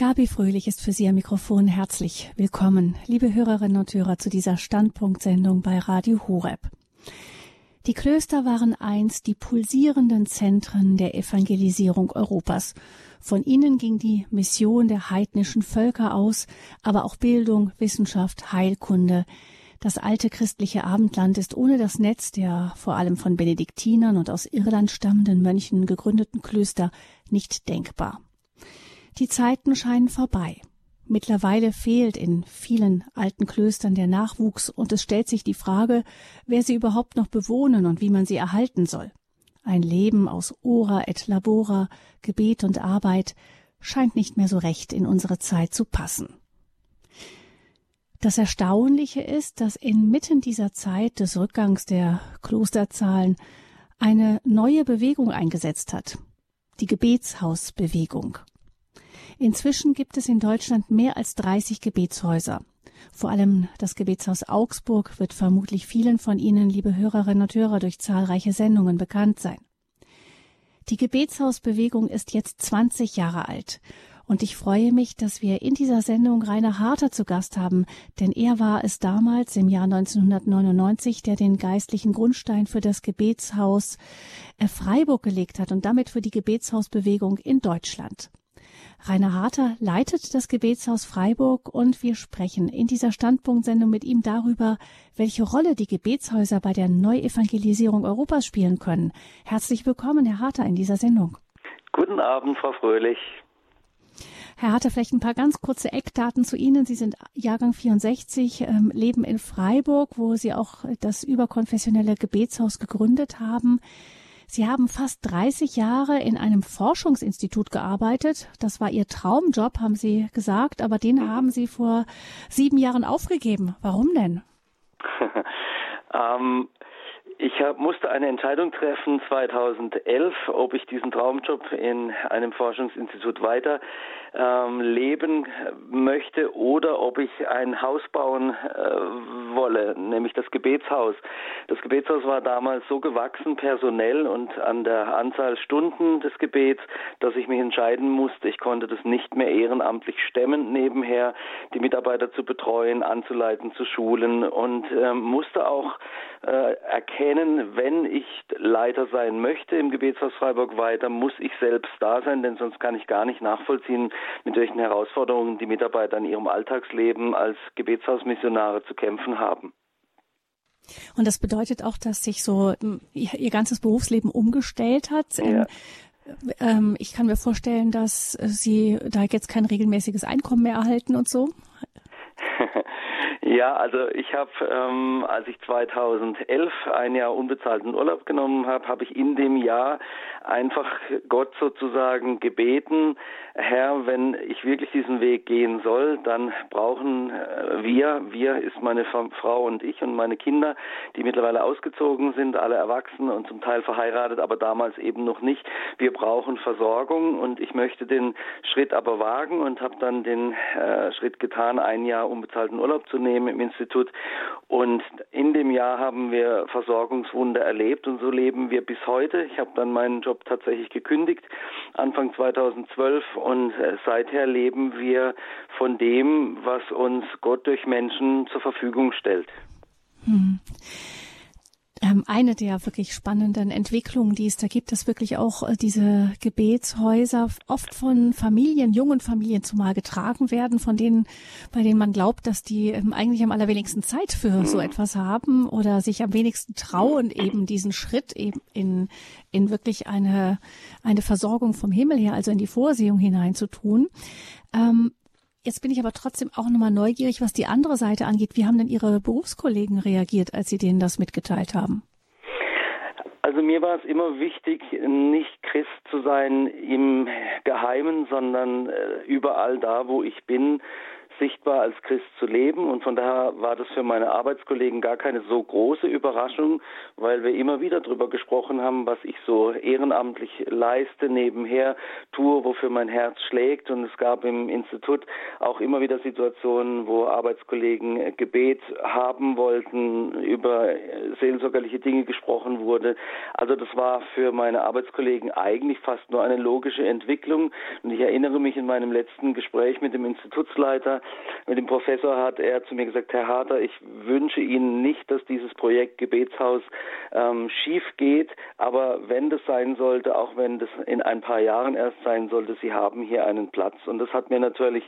Gabi Fröhlich ist für Sie am Mikrofon herzlich willkommen, liebe Hörerinnen und Hörer, zu dieser Standpunktsendung bei Radio Horeb. Die Klöster waren einst die pulsierenden Zentren der Evangelisierung Europas. Von ihnen ging die Mission der heidnischen Völker aus, aber auch Bildung, Wissenschaft, Heilkunde. Das alte christliche Abendland ist ohne das Netz der vor allem von Benediktinern und aus Irland stammenden Mönchen gegründeten Klöster nicht denkbar. Die Zeiten scheinen vorbei. Mittlerweile fehlt in vielen alten Klöstern der Nachwuchs und es stellt sich die Frage, wer sie überhaupt noch bewohnen und wie man sie erhalten soll. Ein Leben aus Ora et Labora, Gebet und Arbeit scheint nicht mehr so recht in unsere Zeit zu passen. Das Erstaunliche ist, dass inmitten dieser Zeit des Rückgangs der Klosterzahlen eine neue Bewegung eingesetzt hat, die Gebetshausbewegung. Inzwischen gibt es in Deutschland mehr als 30 Gebetshäuser. Vor allem das Gebetshaus Augsburg wird vermutlich vielen von Ihnen, liebe Hörerinnen und Hörer, durch zahlreiche Sendungen bekannt sein. Die Gebetshausbewegung ist jetzt 20 Jahre alt. Und ich freue mich, dass wir in dieser Sendung Rainer Harter zu Gast haben, denn er war es damals im Jahr 1999, der den geistlichen Grundstein für das Gebetshaus äh, Freiburg gelegt hat und damit für die Gebetshausbewegung in Deutschland. Rainer Harter leitet das Gebetshaus Freiburg und wir sprechen in dieser Standpunktsendung mit ihm darüber, welche Rolle die Gebetshäuser bei der Neuevangelisierung Europas spielen können. Herzlich willkommen, Herr Harter, in dieser Sendung. Guten Abend, Frau Fröhlich. Herr Harter, vielleicht ein paar ganz kurze Eckdaten zu Ihnen. Sie sind Jahrgang 64, ähm, leben in Freiburg, wo Sie auch das überkonfessionelle Gebetshaus gegründet haben. Sie haben fast 30 Jahre in einem Forschungsinstitut gearbeitet. Das war Ihr Traumjob, haben Sie gesagt, aber den haben Sie vor sieben Jahren aufgegeben. Warum denn? ähm, ich hab, musste eine Entscheidung treffen 2011, ob ich diesen Traumjob in einem Forschungsinstitut weiter ähm, leben möchte oder ob ich ein Haus bauen äh, wolle, nämlich das Gebetshaus. Das Gebetshaus war damals so gewachsen personell und an der Anzahl Stunden des Gebets, dass ich mich entscheiden musste, ich konnte das nicht mehr ehrenamtlich stemmen, nebenher die Mitarbeiter zu betreuen, anzuleiten, zu schulen und äh, musste auch äh, erkennen, wenn ich Leiter sein möchte im Gebetshaus Freiburg weiter, muss ich selbst da sein, denn sonst kann ich gar nicht nachvollziehen, mit welchen Herausforderungen die Mitarbeiter in ihrem Alltagsleben als Gebetshausmissionare zu kämpfen haben. Und das bedeutet auch, dass sich so hm, ihr, ganzes Berufsleben umgestellt hat. Ja. Ähm, ähm, ich kann mir vorstellen, dass Sie da jetzt kein regelmäßiges Einkommen mehr erhalten und so. Ja, also ich habe, ähm, als ich 2011 ein Jahr unbezahlten Urlaub genommen habe, habe ich in dem Jahr einfach Gott sozusagen gebeten, Herr, wenn ich wirklich diesen Weg gehen soll, dann brauchen äh, wir, wir ist meine Frau und ich und meine Kinder, die mittlerweile ausgezogen sind, alle erwachsen und zum Teil verheiratet, aber damals eben noch nicht. Wir brauchen Versorgung und ich möchte den Schritt aber wagen und habe dann den äh, Schritt getan, ein Jahr unbezahlten Urlaub zu nehmen im Institut. Und in dem Jahr haben wir Versorgungswunder erlebt und so leben wir bis heute. Ich habe dann meinen Job tatsächlich gekündigt, Anfang 2012 und äh, seither leben wir von dem, was uns Gott durch Menschen zur Verfügung stellt. Hm. Ähm, eine der wirklich spannenden Entwicklungen, die es da gibt, ist wirklich auch äh, diese Gebetshäuser oft von Familien, jungen Familien zumal getragen werden, von denen, bei denen man glaubt, dass die ähm, eigentlich am allerwenigsten Zeit für so etwas haben oder sich am wenigsten trauen, eben diesen Schritt eben in, in wirklich eine, eine Versorgung vom Himmel her, also in die Vorsehung hinein zu tun. Ähm, Jetzt bin ich aber trotzdem auch nochmal neugierig, was die andere Seite angeht. Wie haben denn Ihre Berufskollegen reagiert, als Sie denen das mitgeteilt haben? Also mir war es immer wichtig, nicht Christ zu sein im Geheimen, sondern äh, überall da, wo ich bin, sichtbar als Christ zu leben. Und von daher war das für meine Arbeitskollegen gar keine so große Überraschung, weil wir immer wieder darüber gesprochen haben, was ich so ehrenamtlich leiste, nebenher tue, wofür mein Herz schlägt. Und es gab im Institut auch immer wieder Situationen, wo Arbeitskollegen Gebet haben wollten, über seelsorgerliche Dinge gesprochen wurde. Also das war für meine Arbeitskollegen eigentlich fast nur eine logische Entwicklung. Und ich erinnere mich in meinem letzten Gespräch mit dem Institutsleiter, mit dem Professor hat er zu mir gesagt, Herr Harter, ich wünsche Ihnen nicht, dass dieses Projekt Gebetshaus ähm, schief geht, aber wenn das sein sollte, auch wenn das in ein paar Jahren erst sein sollte, Sie haben hier einen Platz. Und das hat mir natürlich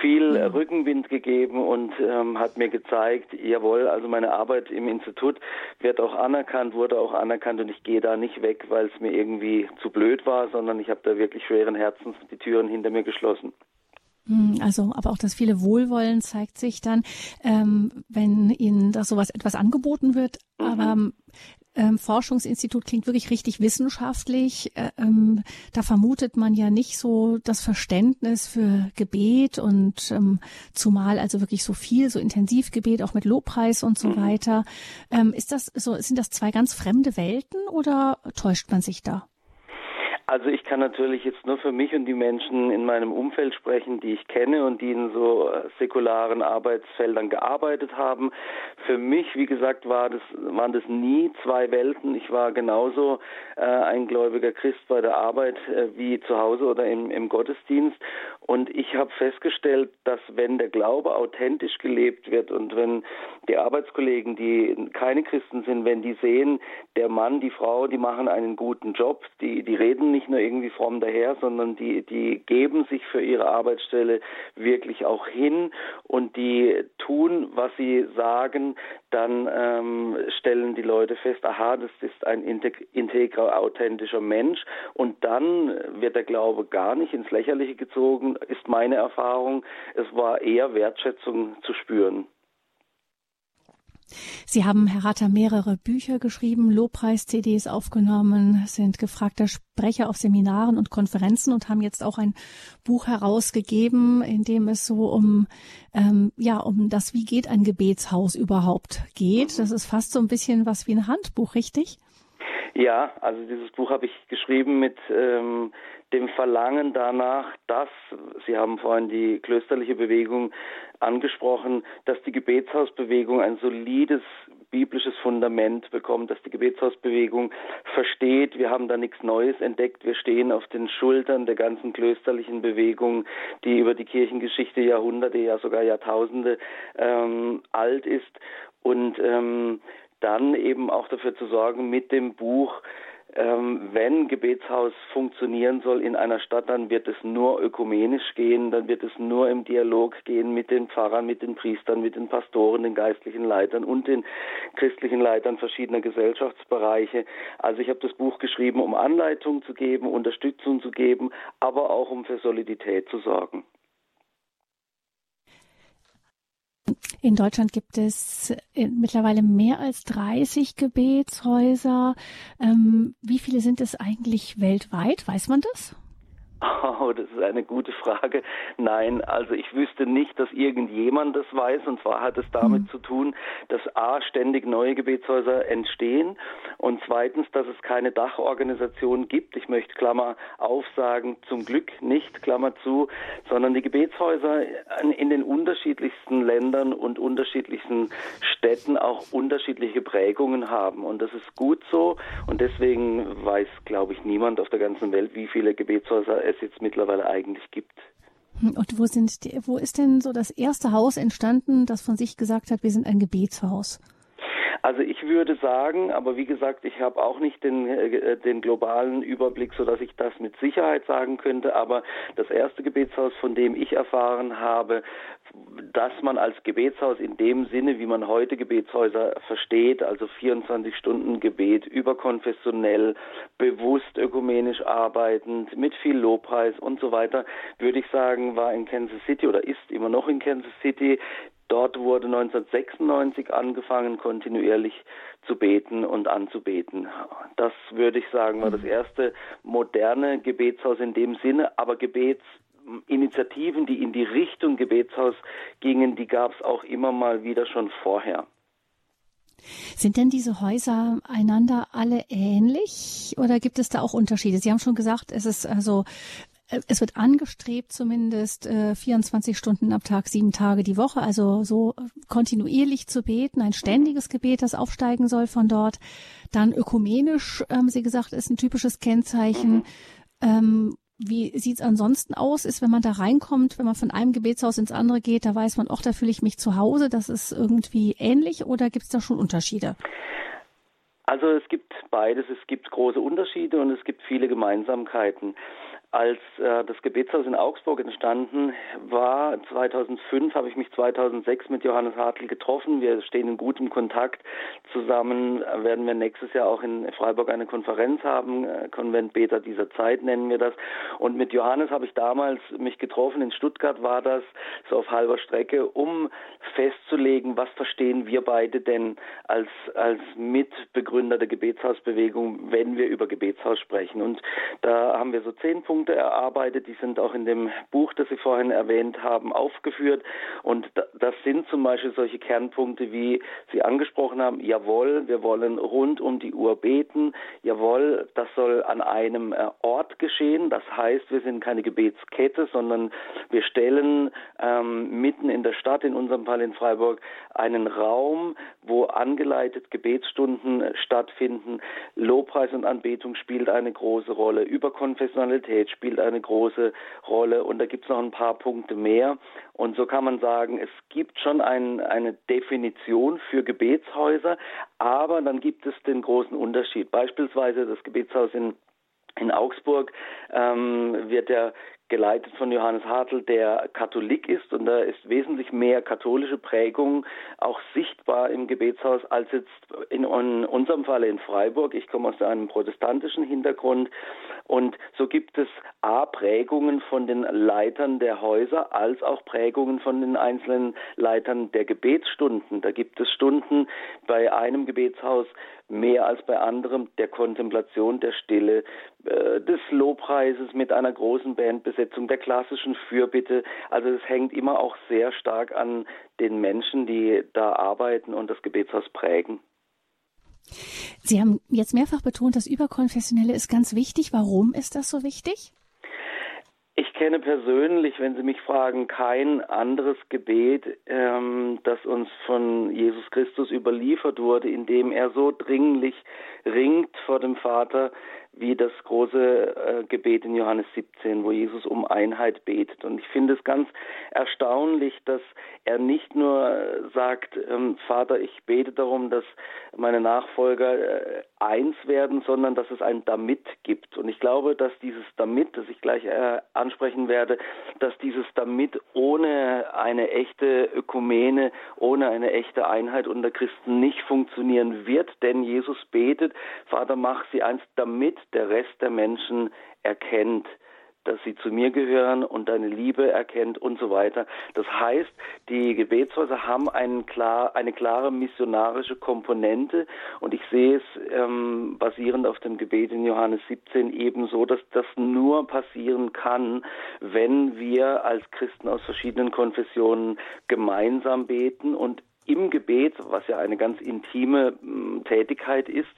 viel mhm. Rückenwind gegeben und ähm, hat mir gezeigt, jawohl, also meine Arbeit im Institut wird auch anerkannt, wurde auch anerkannt und ich gehe da nicht weg, weil es mir irgendwie zu blöd war, sondern ich habe da wirklich schweren Herzens die Türen hinter mir geschlossen. Hm, also, aber auch das viele Wohlwollen zeigt sich dann, ähm, wenn Ihnen da sowas etwas angeboten wird. Mhm. Aber ähm, Forschungsinstitut klingt wirklich richtig wissenschaftlich. Äh, ähm, da vermutet man ja nicht so das Verständnis für Gebet und ähm, zumal also wirklich so viel, so intensiv Gebet, auch mit Lobpreis und so mhm. weiter. Ähm, ist das so, sind das zwei ganz fremde Welten oder täuscht man sich da? Also ich kann natürlich jetzt nur für mich und die Menschen in meinem Umfeld sprechen, die ich kenne und die in so äh, säkularen Arbeitsfeldern gearbeitet haben. Für mich, wie gesagt, war das, waren das nie zwei Welten. Ich war genauso äh, ein gläubiger Christ bei der Arbeit äh, wie zu Hause oder im, im Gottesdienst. Und ich habe festgestellt, dass wenn der Glaube authentisch gelebt wird und wenn die Arbeitskollegen, die keine Christen sind, wenn die sehen, der Mann, die Frau, die machen einen guten Job, die, die reden nicht nur irgendwie fromm daher, sondern die, die geben sich für ihre Arbeitsstelle wirklich auch hin und die tun, was sie sagen, dann ähm, stellen die Leute fest, aha, das ist ein integrer, authentischer Mensch und dann wird der Glaube gar nicht ins Lächerliche gezogen, ist meine Erfahrung. Es war eher Wertschätzung zu spüren. Sie haben, Herr Ratter, mehrere Bücher geschrieben, Lobpreis-CDs aufgenommen, sind gefragter Sprecher auf Seminaren und Konferenzen und haben jetzt auch ein Buch herausgegeben, in dem es so um, ähm, ja, um das, wie geht ein Gebetshaus überhaupt geht. Das ist fast so ein bisschen was wie ein Handbuch, richtig? Ja, also dieses Buch habe ich geschrieben mit ähm, dem Verlangen danach, dass, Sie haben vorhin die klösterliche Bewegung angesprochen, dass die Gebetshausbewegung ein solides biblisches Fundament bekommt, dass die Gebetshausbewegung versteht, wir haben da nichts Neues entdeckt, wir stehen auf den Schultern der ganzen klösterlichen Bewegung, die über die Kirchengeschichte Jahrhunderte, ja sogar Jahrtausende ähm, alt ist. Und ähm, dann eben auch dafür zu sorgen, mit dem Buch ähm, wenn Gebetshaus funktionieren soll in einer Stadt, dann wird es nur ökumenisch gehen, dann wird es nur im Dialog gehen mit den Pfarrern, mit den Priestern, mit den Pastoren, den geistlichen Leitern und den christlichen Leitern verschiedener Gesellschaftsbereiche. Also ich habe das Buch geschrieben, um Anleitung zu geben, Unterstützung zu geben, aber auch um für Solidität zu sorgen. In Deutschland gibt es äh, mittlerweile mehr als 30 Gebetshäuser. Ähm, wie viele sind es eigentlich weltweit? Weiß man das? Oh, das ist eine gute Frage. Nein, also ich wüsste nicht, dass irgendjemand das weiß. Und zwar hat es damit mhm. zu tun, dass A, ständig neue Gebetshäuser entstehen und zweitens, dass es keine Dachorganisation gibt. Ich möchte Klammer aufsagen, zum Glück nicht, Klammer zu, sondern die Gebetshäuser in den unterschiedlichsten Ländern und unterschiedlichsten Städten auch unterschiedliche Prägungen haben. Und das ist gut so. Und deswegen weiß, glaube ich, niemand auf der ganzen Welt, wie viele Gebetshäuser es jetzt mittlerweile eigentlich gibt. Und wo sind die, wo ist denn so das erste Haus entstanden, das von sich gesagt hat, wir sind ein Gebetshaus? Also ich würde sagen, aber wie gesagt, ich habe auch nicht den, äh, den globalen Überblick, so dass ich das mit Sicherheit sagen könnte. Aber das erste Gebetshaus, von dem ich erfahren habe, dass man als Gebetshaus in dem Sinne, wie man heute Gebetshäuser versteht, also 24 Stunden Gebet, überkonfessionell, bewusst ökumenisch arbeitend, mit viel Lobpreis und so weiter, würde ich sagen, war in Kansas City oder ist immer noch in Kansas City. Dort wurde 1996 angefangen, kontinuierlich zu beten und anzubeten. Das würde ich sagen, war das erste moderne Gebetshaus in dem Sinne, aber Gebets Initiativen, die in die Richtung Gebetshaus gingen, die gab es auch immer mal wieder schon vorher. Sind denn diese Häuser einander alle ähnlich oder gibt es da auch Unterschiede? Sie haben schon gesagt, es ist also es wird angestrebt, zumindest äh, 24 Stunden am Tag, sieben Tage die Woche, also so kontinuierlich zu beten, ein ständiges Gebet, das aufsteigen soll von dort. Dann ökumenisch, haben Sie gesagt, ist ein typisches Kennzeichen. Mhm. Ähm, wie sieht's ansonsten aus? Ist, wenn man da reinkommt, wenn man von einem Gebetshaus ins andere geht, da weiß man, auch da fühle ich mich zu Hause, das ist irgendwie ähnlich oder gibt es da schon Unterschiede? Also es gibt beides. Es gibt große Unterschiede und es gibt viele Gemeinsamkeiten. Als äh, das Gebetshaus in Augsburg entstanden war, 2005, habe ich mich 2006 mit Johannes Hartl getroffen. Wir stehen in gutem Kontakt. Zusammen werden wir nächstes Jahr auch in Freiburg eine Konferenz haben. Äh, Konvent Beta dieser Zeit nennen wir das. Und mit Johannes habe ich damals mich getroffen. In Stuttgart war das, so auf halber Strecke, um festzulegen, was verstehen wir beide denn als, als Mitbegründer der Gebetshausbewegung, wenn wir über Gebetshaus sprechen. Und da haben wir so zehn Punkte Punkte erarbeitet, die sind auch in dem Buch, das Sie vorhin erwähnt haben, aufgeführt. Und das sind zum Beispiel solche Kernpunkte, wie Sie angesprochen haben, jawohl, wir wollen rund um die Uhr beten, jawohl, das soll an einem äh, Ort geschehen. Das heißt, wir sind keine Gebetskette, sondern wir stellen ähm, mitten in der Stadt, in unserem Fall in Freiburg, einen Raum, wo angeleitet Gebetsstunden äh, stattfinden. Lobpreis und Anbetung spielt eine große Rolle. Über Konfessionalität spielt eine große Rolle und da gibt es noch ein paar Punkte mehr. Und so kann man sagen, es gibt schon ein, eine Definition für Gebetshäuser, aber dann gibt es den großen Unterschied. Beispielsweise das Gebetshaus in in Augsburg ähm, wird der geleitet von Johannes Hartl, der Katholik ist und da ist wesentlich mehr katholische Prägung auch sichtbar im Gebetshaus als jetzt in unserem Falle in Freiburg. Ich komme aus einem protestantischen Hintergrund und so gibt es A Prägungen von den Leitern der Häuser als auch Prägungen von den einzelnen Leitern der Gebetsstunden. Da gibt es Stunden bei einem Gebetshaus mehr als bei anderem der Kontemplation, der Stille, äh, des Lobpreises mit einer großen Bandbesetzung, der klassischen Fürbitte. Also es hängt immer auch sehr stark an den Menschen, die da arbeiten und das Gebetshaus prägen. Sie haben jetzt mehrfach betont, das Überkonfessionelle ist ganz wichtig. Warum ist das so wichtig? Ich kenne persönlich, wenn Sie mich fragen, kein anderes Gebet, ähm, das uns von Jesus Christus überliefert wurde, in dem er so dringlich ringt vor dem Vater, wie das große äh, Gebet in Johannes 17, wo Jesus um Einheit betet. Und ich finde es ganz erstaunlich, dass er nicht nur sagt, ähm, Vater, ich bete darum, dass meine Nachfolger äh, eins werden, sondern dass es ein Damit gibt. Und ich glaube, dass dieses Damit, das ich gleich äh, ansprechen werde, dass dieses Damit ohne eine echte Ökumene, ohne eine echte Einheit unter Christen nicht funktionieren wird, denn Jesus betet, Vater, mach sie eins, damit der Rest der Menschen erkennt, dass sie zu mir gehören und deine Liebe erkennt und so weiter. Das heißt, die Gebetshäuser haben klar, eine klare missionarische Komponente und ich sehe es ähm, basierend auf dem Gebet in Johannes 17 ebenso, dass das nur passieren kann, wenn wir als Christen aus verschiedenen Konfessionen gemeinsam beten und im Gebet, was ja eine ganz intime Tätigkeit ist,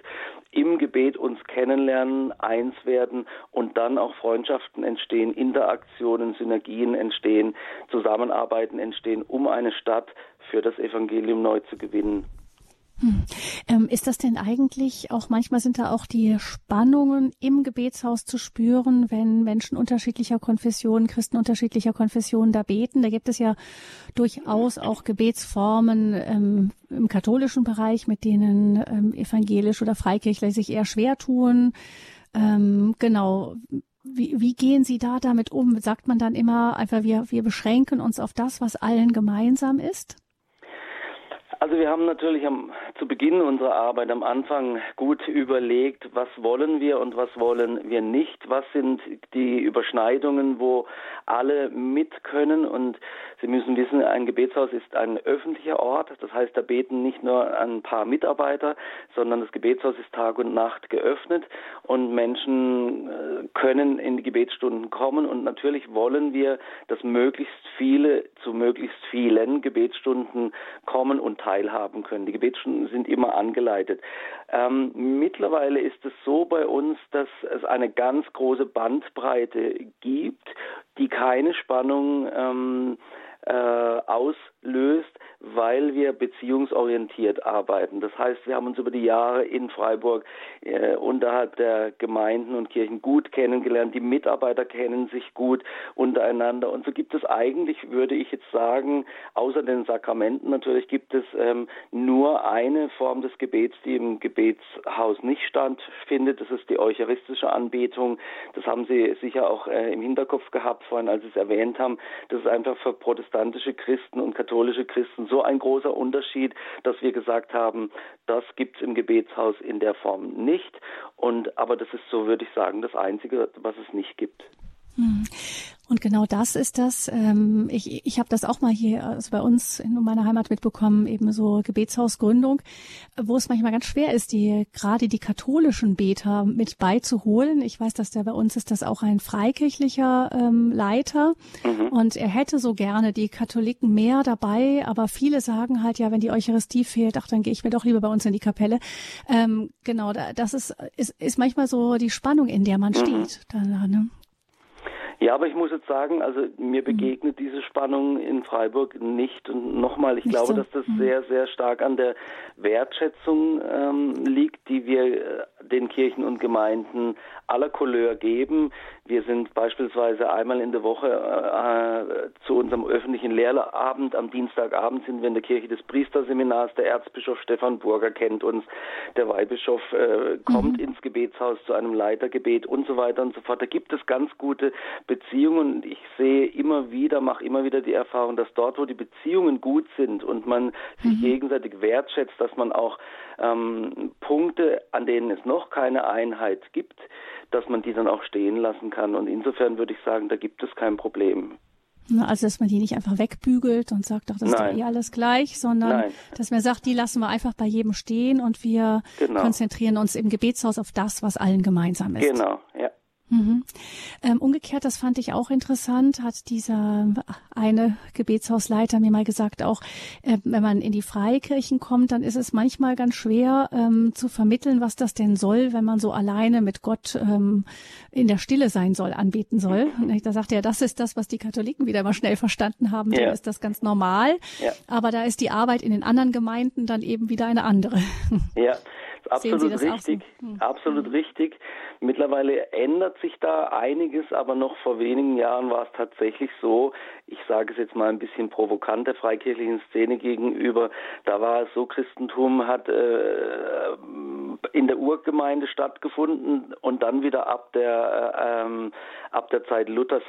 im Gebet uns kennenlernen, eins werden und dann auch Freundschaften entstehen, Interaktionen, Synergien entstehen, Zusammenarbeiten entstehen, um eine Stadt für das Evangelium neu zu gewinnen. Hm. Ähm, ist das denn eigentlich auch, manchmal sind da auch die Spannungen im Gebetshaus zu spüren, wenn Menschen unterschiedlicher Konfessionen, Christen unterschiedlicher Konfessionen da beten? Da gibt es ja durchaus auch Gebetsformen ähm, im katholischen Bereich, mit denen ähm, evangelisch oder freikirchler sich eher schwer tun. Ähm, genau. Wie, wie gehen Sie da damit um? Sagt man dann immer einfach, wir, wir beschränken uns auf das, was allen gemeinsam ist? Also wir haben natürlich am, zu Beginn unserer Arbeit am Anfang gut überlegt, was wollen wir und was wollen wir nicht, was sind die Überschneidungen, wo alle mit können? Und Sie müssen wissen, ein Gebetshaus ist ein öffentlicher Ort, das heißt, da beten nicht nur ein paar Mitarbeiter, sondern das Gebetshaus ist Tag und Nacht geöffnet. Und Menschen äh, können in die Gebetsstunden kommen. Und natürlich wollen wir, dass möglichst viele zu möglichst vielen Gebetsstunden kommen und teilhaben können. Die Gebetsstunden sind immer angeleitet. Ähm, mittlerweile ist es so bei uns, dass es eine ganz große Bandbreite gibt, die keine Spannung ähm, äh, auslöst, weil wir beziehungsorientiert arbeiten. Das heißt, wir haben uns über die Jahre in Freiburg äh, unterhalb der Gemeinden und Kirchen gut kennengelernt. Die Mitarbeiter kennen sich gut untereinander. Und so gibt es eigentlich, würde ich jetzt sagen, außer den Sakramenten natürlich, gibt es ähm, nur eine Form des Gebets, die im Gebetshaus nicht stattfindet. Das ist die eucharistische Anbetung. Das haben Sie sicher auch äh, im Hinterkopf gehabt vorhin, als Sie es erwähnt haben. Das ist einfach für protestantische Christen und katholische Christen so ein großer Unterschied, dass wir gesagt haben, das gibt es im Gebetshaus in der Form nicht. Und aber das ist so, würde ich sagen, das Einzige, was es nicht gibt. Hm. Und genau das ist das. Ähm, ich ich habe das auch mal hier also bei uns in meiner Heimat mitbekommen, eben so Gebetshausgründung, wo es manchmal ganz schwer ist, die gerade die katholischen Beter mit beizuholen. Ich weiß, dass der bei uns ist das auch ein freikirchlicher ähm, Leiter mhm. und er hätte so gerne die Katholiken mehr dabei, aber viele sagen halt ja, wenn die Eucharistie fehlt, ach dann gehe ich mir doch lieber bei uns in die Kapelle. Ähm, genau, das ist, ist ist manchmal so die Spannung, in der man mhm. steht. Da, ne? Ja, aber ich muss jetzt sagen, also mir mhm. begegnet diese Spannung in Freiburg nicht. Und nochmal, ich nicht glaube, so. dass das mhm. sehr, sehr stark an der Wertschätzung ähm, liegt, die wir äh, den Kirchen und Gemeinden aller Couleur geben. Wir sind beispielsweise einmal in der Woche äh, zu unserem öffentlichen Lehrabend. Am Dienstagabend sind wir in der Kirche des Priesterseminars. Der Erzbischof Stefan Burger kennt uns. Der Weihbischof äh, kommt mhm. ins Gebetshaus zu einem Leitergebet und so weiter und so fort. Da gibt es ganz gute Beziehungen. Ich sehe immer wieder, mache immer wieder die Erfahrung, dass dort, wo die Beziehungen gut sind und man sich mhm. gegenseitig wertschätzt, dass man auch ähm, Punkte, an denen es noch keine Einheit gibt, dass man die dann auch stehen lassen kann. Und insofern würde ich sagen, da gibt es kein Problem. Also, dass man die nicht einfach wegbügelt und sagt, doch, das Nein. ist doch eh alles gleich, sondern Nein. dass man sagt, die lassen wir einfach bei jedem stehen und wir genau. konzentrieren uns im Gebetshaus auf das, was allen gemeinsam ist. Genau, ja. Mhm. Ähm, umgekehrt, das fand ich auch interessant, hat dieser eine Gebetshausleiter mir mal gesagt, auch äh, wenn man in die Freikirchen kommt, dann ist es manchmal ganz schwer ähm, zu vermitteln, was das denn soll, wenn man so alleine mit Gott ähm, in der Stille sein soll, anbeten soll. Und da sagte er, das ist das, was die Katholiken wieder mal schnell verstanden haben, ja. dann ist das ganz normal. Ja. Aber da ist die Arbeit in den anderen Gemeinden dann eben wieder eine andere. Ja, absolut richtig. So? Hm. Absolut hm. richtig. Mittlerweile ändert sich da einiges, aber noch vor wenigen Jahren war es tatsächlich so, ich sage es jetzt mal ein bisschen provokant der freikirchlichen Szene gegenüber, da war es so, Christentum hat äh, in der Urgemeinde stattgefunden und dann wieder ab der, äh, ähm, ab der Zeit Luthers.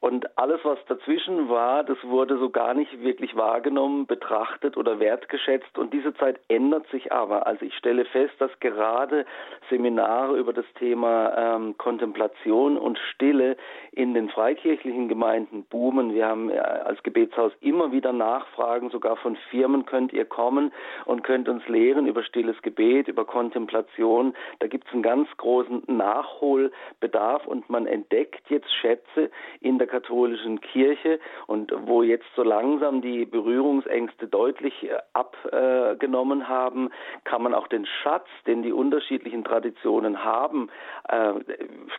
Und alles, was dazwischen war, das wurde so gar nicht wirklich wahrgenommen, betrachtet oder wertgeschätzt. Und diese Zeit ändert sich aber. Also ich stelle fest, dass gerade Seminare über das Thema ähm, Kontemplation und Stille in den freikirchlichen Gemeinden boomen. Wir haben äh, als Gebetshaus immer wieder Nachfragen, sogar von Firmen könnt ihr kommen und könnt uns lehren über stilles Gebet, über Kontemplation. Da gibt es einen ganz großen Nachholbedarf und man entdeckt jetzt Schätze in der katholischen Kirche und wo jetzt so langsam die Berührungsängste deutlich äh, abgenommen haben, kann man auch den Schatz, den die unterschiedlichen Traditionen haben, äh,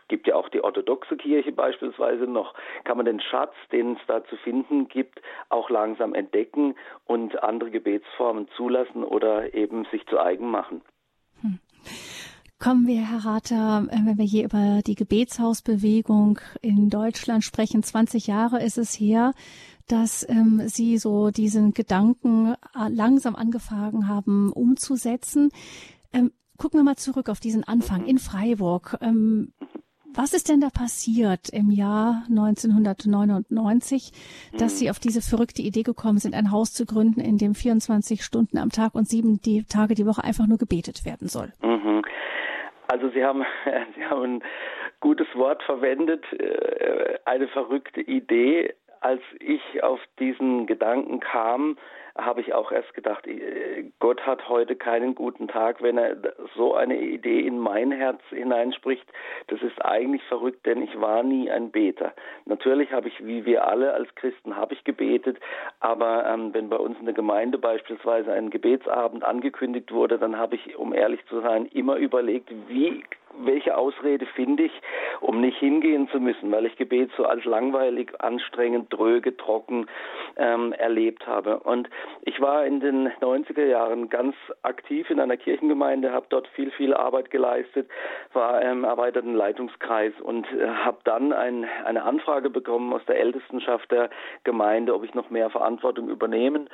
gibt ja auch die orthodoxe Kirche beispielsweise noch, kann man den Schatz, den es da zu finden gibt, auch langsam entdecken und andere Gebetsformen zulassen oder eben sich zu eigen machen. Hm. Kommen wir, Herr Rater, äh, wenn wir hier über die Gebetshausbewegung in Deutschland sprechen, 20 Jahre ist es her, dass ähm, Sie so diesen Gedanken äh, langsam angefangen haben umzusetzen. Ähm, gucken wir mal zurück auf diesen Anfang in Freiburg. Ähm, Was ist denn da passiert im Jahr 1999, dass Sie auf diese verrückte Idee gekommen sind, ein Haus zu gründen, in dem 24 Stunden am Tag und sieben Tage die Woche einfach nur gebetet werden soll? Mhm. Also Sie haben, Sie haben ein gutes Wort verwendet, äh, eine verrückte Idee. Als ich auf diesen Gedanken kam, habe ich auch erst gedacht, äh, Gott hat heute keinen guten Tag, wenn er so eine Idee in mein Herz hineinspricht. Das ist eigentlich verrückt, denn ich war nie ein Beter. Natürlich habe ich, wie wir alle als Christen, habe ich gebetet, aber ähm, wenn bei uns in der Gemeinde beispielsweise ein Gebetsabend angekündigt wurde, dann habe ich, um ehrlich zu sein, immer überlegt, wie welche Ausrede finde ich, um nicht hingehen zu müssen, weil ich Gebet so als langweilig, anstrengend, dröge, trocken ähm, erlebt habe. Und ich war in den 90er Jahren ganz aktiv in einer Kirchengemeinde, habe dort viel, viel Arbeit geleistet, war im erweiterten Leitungskreis und äh, habe dann ein, eine Anfrage bekommen aus der Ältestenschaft der Gemeinde, ob ich noch mehr Verantwortung übernehmen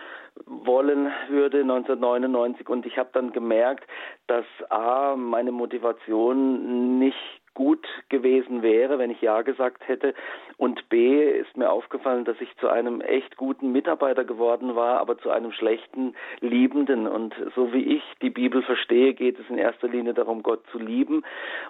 wollen würde 1999. Und ich habe dann gemerkt, dass A, meine Motivation nicht gut gewesen wäre, wenn ich Ja gesagt hätte. Und B ist mir aufgefallen, dass ich zu einem echt guten Mitarbeiter geworden war, aber zu einem schlechten Liebenden. Und so wie ich die Bibel verstehe, geht es in erster Linie darum, Gott zu lieben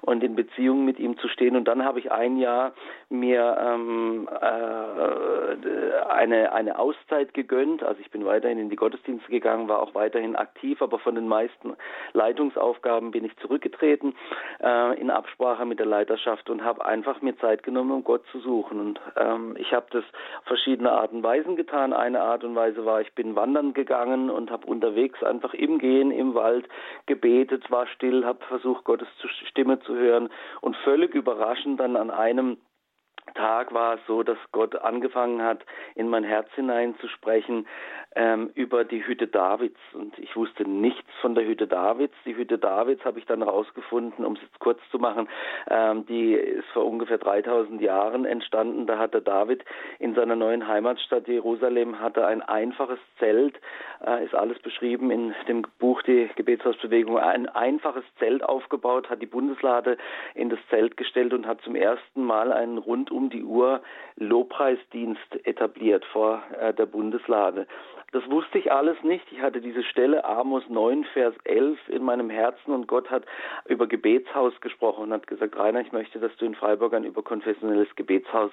und in Beziehung mit ihm zu stehen. Und dann habe ich ein Jahr mir ähm, äh, eine, eine Auszeit gegönnt. Also ich bin weiterhin in die Gottesdienste gegangen, war auch weiterhin aktiv, aber von den meisten Leitungsaufgaben bin ich zurückgetreten äh, in Absprache mit der Leiterschaft und habe einfach mir Zeit genommen, um Gott zu suchen. Und ähm, ich habe das verschiedene Arten und Weisen getan. Eine Art und Weise war, ich bin wandern gegangen und habe unterwegs einfach im Gehen im Wald gebetet, war still, habe versucht, Gottes Stimme zu hören und völlig überraschend dann an einem Tag war es so, dass Gott angefangen hat, in mein Herz hineinzusprechen ähm, über die Hütte Davids. Und ich wusste nichts von der Hütte Davids. Die Hütte Davids habe ich dann rausgefunden, um es jetzt kurz zu machen. Ähm, die ist vor ungefähr 3000 Jahren entstanden. Da hatte David in seiner neuen Heimatstadt Jerusalem hatte ein einfaches Zelt, äh, ist alles beschrieben in dem Buch Die Gebetshausbewegung, ein einfaches Zelt aufgebaut, hat die Bundeslade in das Zelt gestellt und hat zum ersten Mal einen rund um die Uhr Lobpreisdienst etabliert vor äh, der Bundeslade. Das wusste ich alles nicht. Ich hatte diese Stelle Amos 9, Vers 11 in meinem Herzen und Gott hat über Gebetshaus gesprochen und hat gesagt, Rainer, ich möchte, dass du in Freiburg ein überkonfessionelles Gebetshaus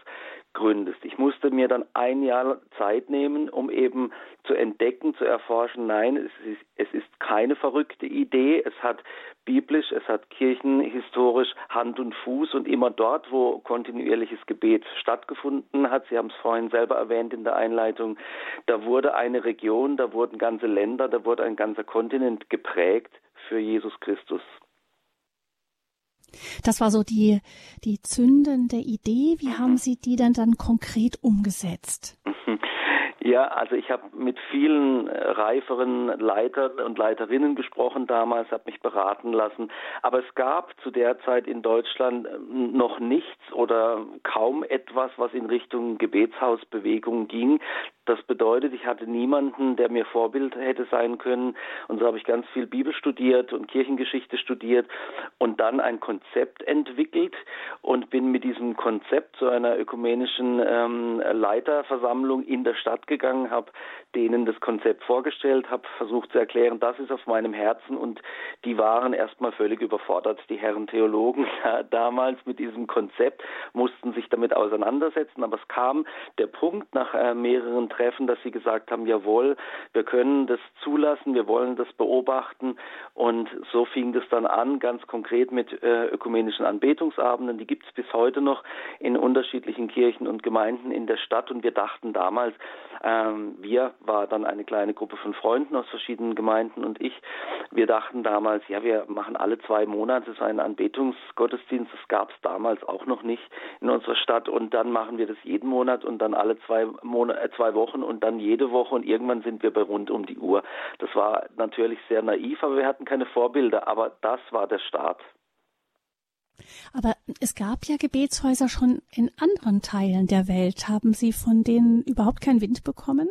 gründest. Ich musste mir dann ein Jahr Zeit nehmen, um eben zu entdecken, zu erforschen, nein, es ist, es ist keine verrückte Idee. Es hat biblisch, es hat kirchenhistorisch Hand und Fuß und immer dort, wo kontinuierliches Gebet stattgefunden hat, Sie haben es vorhin selber erwähnt in der Einleitung, da wurde eine Region, da wurden ganze Länder, da wurde ein ganzer Kontinent geprägt für Jesus Christus. Das war so die, die zündende Idee. Wie haben Sie die denn dann konkret umgesetzt? Ja, also ich habe mit vielen äh, reiferen Leitern und Leiterinnen gesprochen damals, habe mich beraten lassen. Aber es gab zu der Zeit in Deutschland ähm, noch nichts oder kaum etwas, was in Richtung Gebetshausbewegung ging. Das bedeutet, ich hatte niemanden, der mir Vorbild hätte sein können. Und so habe ich ganz viel Bibel studiert und Kirchengeschichte studiert und dann ein Konzept entwickelt und bin mit diesem Konzept zu einer ökumenischen ähm, Leiterversammlung in der Stadt gegangen, habe denen das Konzept vorgestellt, habe versucht zu erklären, das ist auf meinem Herzen und die waren erstmal völlig überfordert. Die Herren Theologen ja, damals mit diesem Konzept mussten sich damit auseinandersetzen, aber es kam der Punkt nach äh, mehreren Treffen, dass sie gesagt haben, jawohl, wir können das zulassen, wir wollen das beobachten. Und so fing das dann an, ganz konkret mit äh, ökumenischen Anbetungsabenden. Die gibt es bis heute noch in unterschiedlichen Kirchen und Gemeinden in der Stadt. Und wir dachten damals, ähm, wir war dann eine kleine Gruppe von Freunden aus verschiedenen Gemeinden und ich, wir dachten damals, ja, wir machen alle zwei Monate so einen Anbetungsgottesdienst. Das gab es damals auch noch nicht in unserer Stadt. Und dann machen wir das jeden Monat und dann alle zwei, Monate, äh, zwei Wochen Wochen und dann jede Woche und irgendwann sind wir bei rund um die Uhr. Das war natürlich sehr naiv, aber wir hatten keine Vorbilder, aber das war der Start. Aber es gab ja Gebetshäuser schon in anderen Teilen der Welt. Haben Sie von denen überhaupt keinen Wind bekommen?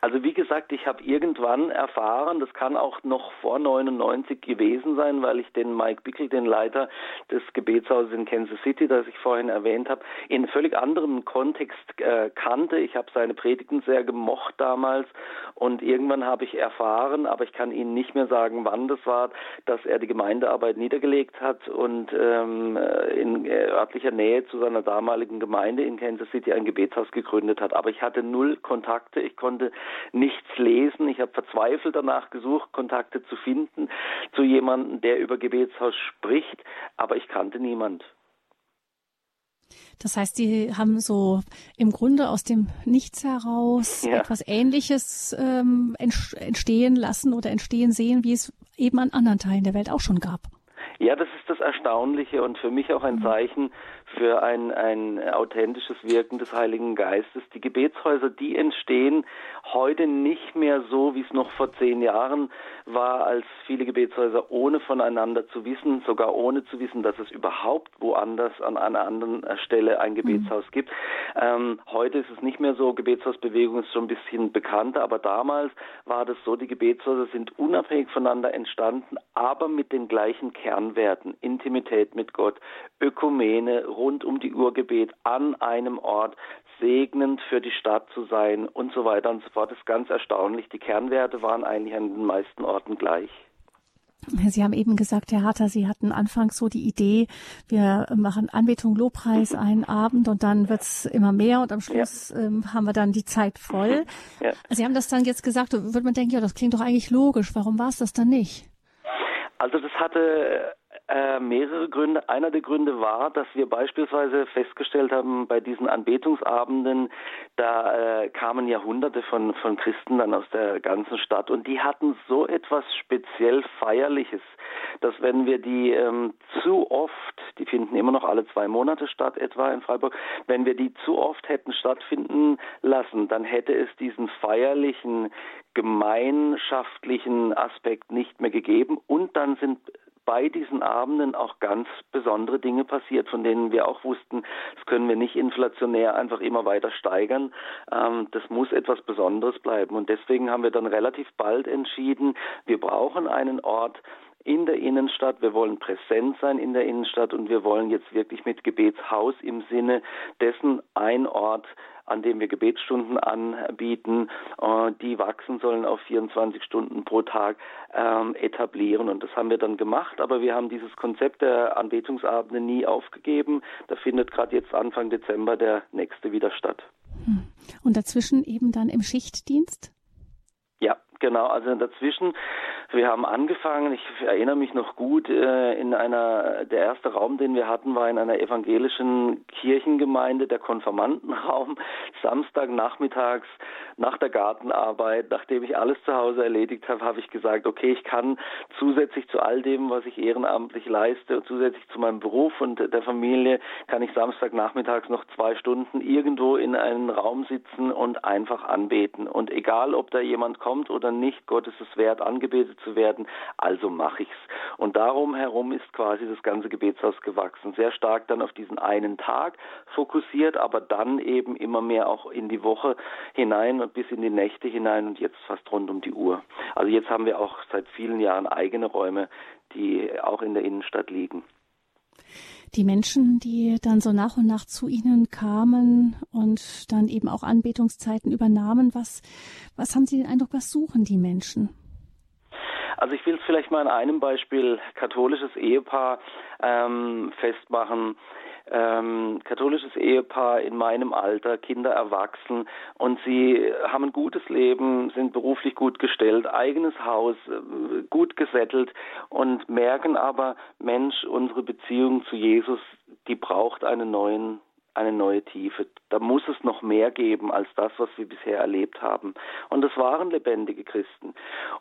Also wie gesagt, ich habe irgendwann erfahren, das kann auch noch vor 99 gewesen sein, weil ich den Mike Bickel, den Leiter des Gebetshauses in Kansas City, das ich vorhin erwähnt habe, in völlig anderem Kontext äh, kannte. Ich habe seine Predigten sehr gemocht damals und irgendwann habe ich erfahren, aber ich kann Ihnen nicht mehr sagen, wann das war, dass er die Gemeindearbeit niedergelegt hat und ähm, in örtlicher Nähe zu seiner damaligen Gemeinde in Kansas City ein Gebetshaus gegründet hat. Aber ich hatte null Kontakte, ich konnte nichts lesen. Ich habe verzweifelt danach gesucht, Kontakte zu finden zu jemandem, der über Gebetshaus spricht, aber ich kannte niemand. Das heißt, Sie haben so im Grunde aus dem Nichts heraus ja. etwas Ähnliches ähm, entstehen lassen oder entstehen sehen, wie es eben an anderen Teilen der Welt auch schon gab. Ja, das ist das Erstaunliche und für mich auch ein mhm. Zeichen für ein, ein authentisches Wirken des Heiligen Geistes. Die Gebetshäuser, die entstehen heute nicht mehr so, wie es noch vor zehn Jahren war, als viele Gebetshäuser ohne voneinander zu wissen, sogar ohne zu wissen, dass es überhaupt woanders an einer anderen Stelle ein Gebetshaus mhm. gibt. Ähm, heute ist es nicht mehr so, Gebetshausbewegung ist schon ein bisschen bekannter, aber damals war das so, die Gebetshäuser sind unabhängig voneinander entstanden, aber mit den gleichen Kernwerten, Intimität mit Gott, Ökumene, rund um die Uhr Gebet an einem Ort, segnend für die Stadt zu sein und so weiter und so fort. Das ist ganz erstaunlich. Die Kernwerte waren eigentlich an den meisten Orten gleich. Sie haben eben gesagt, Herr Harter, Sie hatten anfangs so die Idee, wir machen Anbetung, Lobpreis einen Abend und dann wird's immer mehr und am Schluss ja. ähm, haben wir dann die Zeit voll. Ja. Sie haben das dann jetzt gesagt, würde man denken, ja, das klingt doch eigentlich logisch. Warum war es das dann nicht? Also das hatte äh, mehrere Gründe. Einer der Gründe war, dass wir beispielsweise festgestellt haben, bei diesen Anbetungsabenden, da äh, kamen Jahrhunderte von, von Christen dann aus der ganzen Stadt und die hatten so etwas speziell Feierliches, dass wenn wir die ähm, zu oft, die finden immer noch alle zwei Monate statt, etwa in Freiburg, wenn wir die zu oft hätten stattfinden lassen, dann hätte es diesen feierlichen, gemeinschaftlichen Aspekt nicht mehr gegeben und dann sind bei diesen Abenden auch ganz besondere Dinge passiert, von denen wir auch wussten, das können wir nicht inflationär einfach immer weiter steigern. Ähm, das muss etwas Besonderes bleiben. Und deswegen haben wir dann relativ bald entschieden, wir brauchen einen Ort, in der Innenstadt. Wir wollen präsent sein in der Innenstadt und wir wollen jetzt wirklich mit Gebetshaus im Sinne dessen ein Ort an dem wir Gebetsstunden anbieten, äh, die wachsen sollen auf 24 Stunden pro Tag ähm, etablieren. Und das haben wir dann gemacht, aber wir haben dieses Konzept der Anbetungsabende nie aufgegeben. Da findet gerade jetzt Anfang Dezember der nächste wieder statt. Hm. Und dazwischen eben dann im Schichtdienst? Ja, genau. Also dazwischen wir haben angefangen, ich erinnere mich noch gut, äh, in einer, der erste Raum, den wir hatten, war in einer evangelischen Kirchengemeinde, der Konformantenraum, Samstagnachmittags nach der Gartenarbeit, nachdem ich alles zu Hause erledigt habe, habe ich gesagt, okay, ich kann zusätzlich zu all dem, was ich ehrenamtlich leiste, zusätzlich zu meinem Beruf und der Familie, kann ich Samstagnachmittags noch zwei Stunden irgendwo in einem Raum sitzen und einfach anbeten. Und egal, ob da jemand kommt oder nicht, Gott ist es wert, angebetet zu werden, also mache ich's. Und darum herum ist quasi das ganze Gebetshaus gewachsen. Sehr stark dann auf diesen einen Tag fokussiert, aber dann eben immer mehr auch in die Woche hinein und bis in die Nächte hinein und jetzt fast rund um die Uhr. Also jetzt haben wir auch seit vielen Jahren eigene Räume, die auch in der Innenstadt liegen die Menschen, die dann so nach und nach zu Ihnen kamen und dann eben auch Anbetungszeiten übernahmen, was, was haben Sie den Eindruck, was suchen die Menschen? Also ich will es vielleicht mal an einem Beispiel katholisches Ehepaar ähm, festmachen. Ähm, katholisches Ehepaar in meinem Alter, Kinder erwachsen und sie haben ein gutes Leben, sind beruflich gut gestellt, eigenes Haus, äh, gut gesettelt und merken aber, Mensch, unsere Beziehung zu Jesus, die braucht einen neuen eine neue Tiefe. Da muss es noch mehr geben als das, was wir bisher erlebt haben. Und das waren lebendige Christen.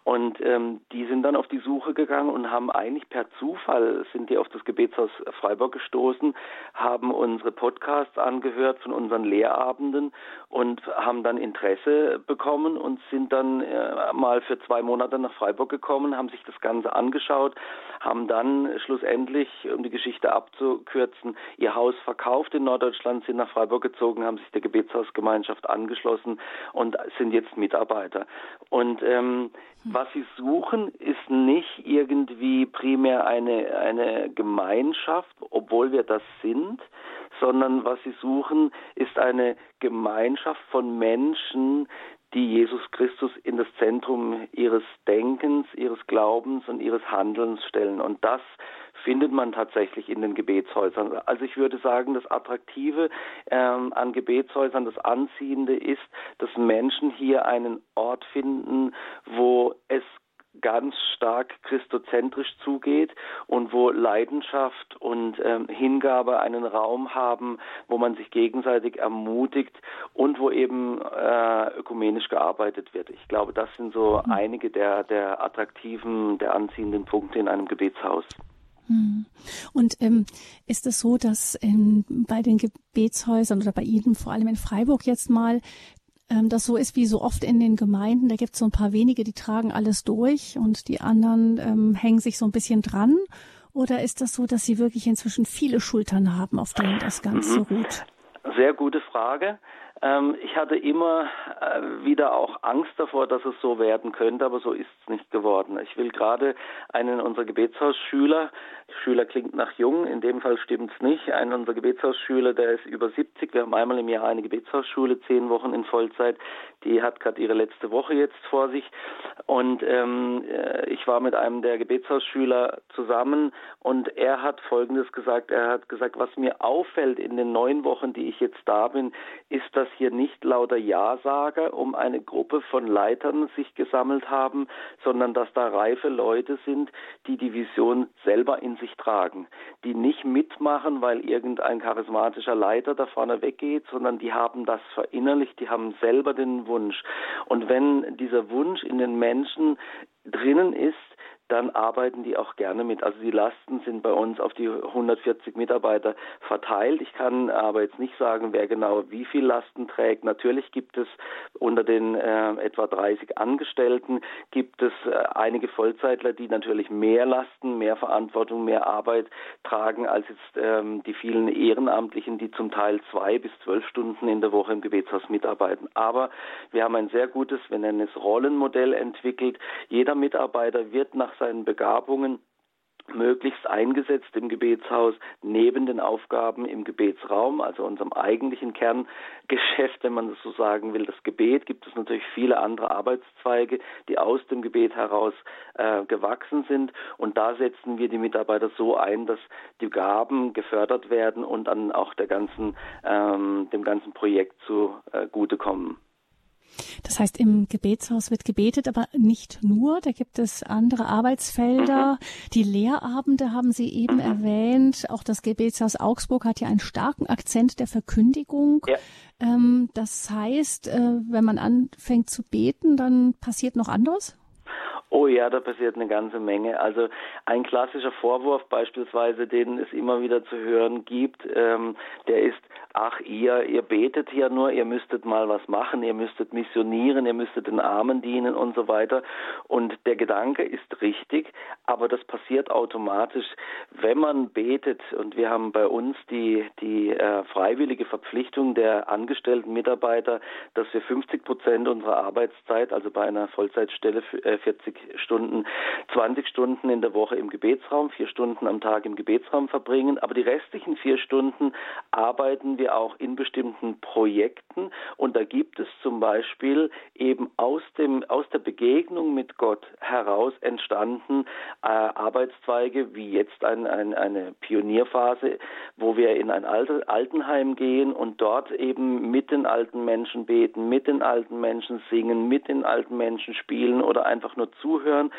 Und ähm, die sind dann auf die Suche gegangen und haben eigentlich per Zufall sind die auf das Gebetshaus Freiburg gestoßen, haben unsere Podcasts angehört von unseren Lehrabenden und haben dann Interesse bekommen und sind dann äh, mal für zwei Monate nach Freiburg gekommen, haben sich das Ganze angeschaut, haben dann schlussendlich, um die Geschichte abzukürzen, ihr Haus verkauft in Norddeutschland Deutschland, sind nach Freiburg gezogen, haben sich der Gebetshausgemeinschaft angeschlossen und sind jetzt Mitarbeiter. Und ähm, was sie suchen, ist nicht irgendwie primär eine, eine Gemeinschaft, obwohl wir das sind, sondern was sie suchen, ist eine Gemeinschaft von Menschen, die Jesus Christus in das Zentrum ihres Denkens, ihres Glaubens und ihres Handelns stellen. Und das findet man tatsächlich in den Gebetshäusern. Also ich würde sagen, das Attraktive ähm, an Gebetshäusern, das Anziehende ist, dass Menschen hier einen Ort finden, wo es ganz stark christozentrisch zugeht und wo Leidenschaft und ähm, Hingabe einen Raum haben, wo man sich gegenseitig ermutigt und wo eben äh, ökumenisch gearbeitet wird. Ich glaube, das sind so mhm. einige der, der attraktiven, der anziehenden Punkte in einem Gebetshaus. Mhm. Und ähm, ist es so, dass ähm, bei den Gebetshäusern oder bei Ihnen, vor allem in Freiburg jetzt mal, ähm, das so ist wie so oft in den Gemeinden. Da gibt es so ein paar wenige, die tragen alles durch und die anderen ähm, hängen sich so ein bisschen dran. Oder ist das so, dass Sie wirklich inzwischen viele Schultern haben, auf denen das Ganze mhm. ruht? Sehr gute Frage. Ähm, ich hatte immer äh, wieder auch Angst davor, dass es so werden könnte, aber so ist es nicht geworden. Ich will gerade einen unserer Gebetshausschüler, Schüler klingt nach jung, in dem Fall stimmt es nicht, einen unserer Gebetshausschüler, der ist über 70, wir haben einmal im Jahr eine Gebetshausschule, zehn Wochen in Vollzeit, die hat gerade ihre letzte Woche jetzt vor sich. Und ähm, äh, ich war mit einem der Gebetshausschüler zusammen und er hat Folgendes gesagt, er hat gesagt, was mir auffällt in den neun Wochen, die ich jetzt da bin, ist, dass hier nicht lauter Ja-Sager um eine Gruppe von Leitern sich gesammelt haben, sondern dass da reife Leute sind, die die Vision selber in sich tragen, die nicht mitmachen, weil irgendein charismatischer Leiter da vorne weggeht, sondern die haben das verinnerlicht, die haben selber den Wunsch. Und wenn dieser Wunsch in den Menschen drinnen ist, dann arbeiten die auch gerne mit. Also die Lasten sind bei uns auf die 140 Mitarbeiter verteilt. Ich kann aber jetzt nicht sagen, wer genau wie viel Lasten trägt. Natürlich gibt es unter den äh, etwa 30 Angestellten gibt es äh, einige Vollzeitler, die natürlich mehr Lasten, mehr Verantwortung, mehr Arbeit tragen als jetzt ähm, die vielen Ehrenamtlichen, die zum Teil zwei bis zwölf Stunden in der Woche im Gebetshaus mitarbeiten. Aber wir haben ein sehr gutes, wir nennen es Rollenmodell entwickelt. Jeder Mitarbeiter wird nach seinen Begabungen möglichst eingesetzt im Gebetshaus neben den Aufgaben im Gebetsraum, also unserem eigentlichen Kerngeschäft, wenn man das so sagen will, das Gebet, gibt es natürlich viele andere Arbeitszweige, die aus dem Gebet heraus äh, gewachsen sind und da setzen wir die Mitarbeiter so ein, dass die Gaben gefördert werden und dann auch der ganzen, ähm, dem ganzen Projekt zugutekommen. Das heißt, im Gebetshaus wird gebetet, aber nicht nur. Da gibt es andere Arbeitsfelder. Mhm. Die Lehrabende haben Sie eben erwähnt. Auch das Gebetshaus Augsburg hat ja einen starken Akzent der Verkündigung. Ja. Ähm, das heißt, äh, wenn man anfängt zu beten, dann passiert noch anderes? Oh ja, da passiert eine ganze Menge. Also ein klassischer Vorwurf beispielsweise, den es immer wieder zu hören gibt, ähm, der ist, ach ihr, ihr betet ja nur, ihr müsstet mal was machen, ihr müsstet missionieren, ihr müsstet den Armen dienen und so weiter. Und der Gedanke ist richtig, aber das passiert automatisch, wenn man betet. Und wir haben bei uns die, die äh, freiwillige Verpflichtung der angestellten Mitarbeiter, dass wir 50 Prozent unserer Arbeitszeit, also bei einer Vollzeitstelle 40 äh, Stunden, 20 Stunden in der Woche im Gebetsraum, vier Stunden am Tag im Gebetsraum verbringen. Aber die restlichen vier Stunden arbeiten wir wir auch in bestimmten Projekten und da gibt es zum Beispiel eben aus dem aus der Begegnung mit Gott heraus entstanden äh, Arbeitszweige wie jetzt ein, ein, eine Pionierphase, wo wir in ein Alte, Altenheim gehen und dort eben mit den alten Menschen beten, mit den alten Menschen singen, mit den alten Menschen spielen oder einfach nur zuhören.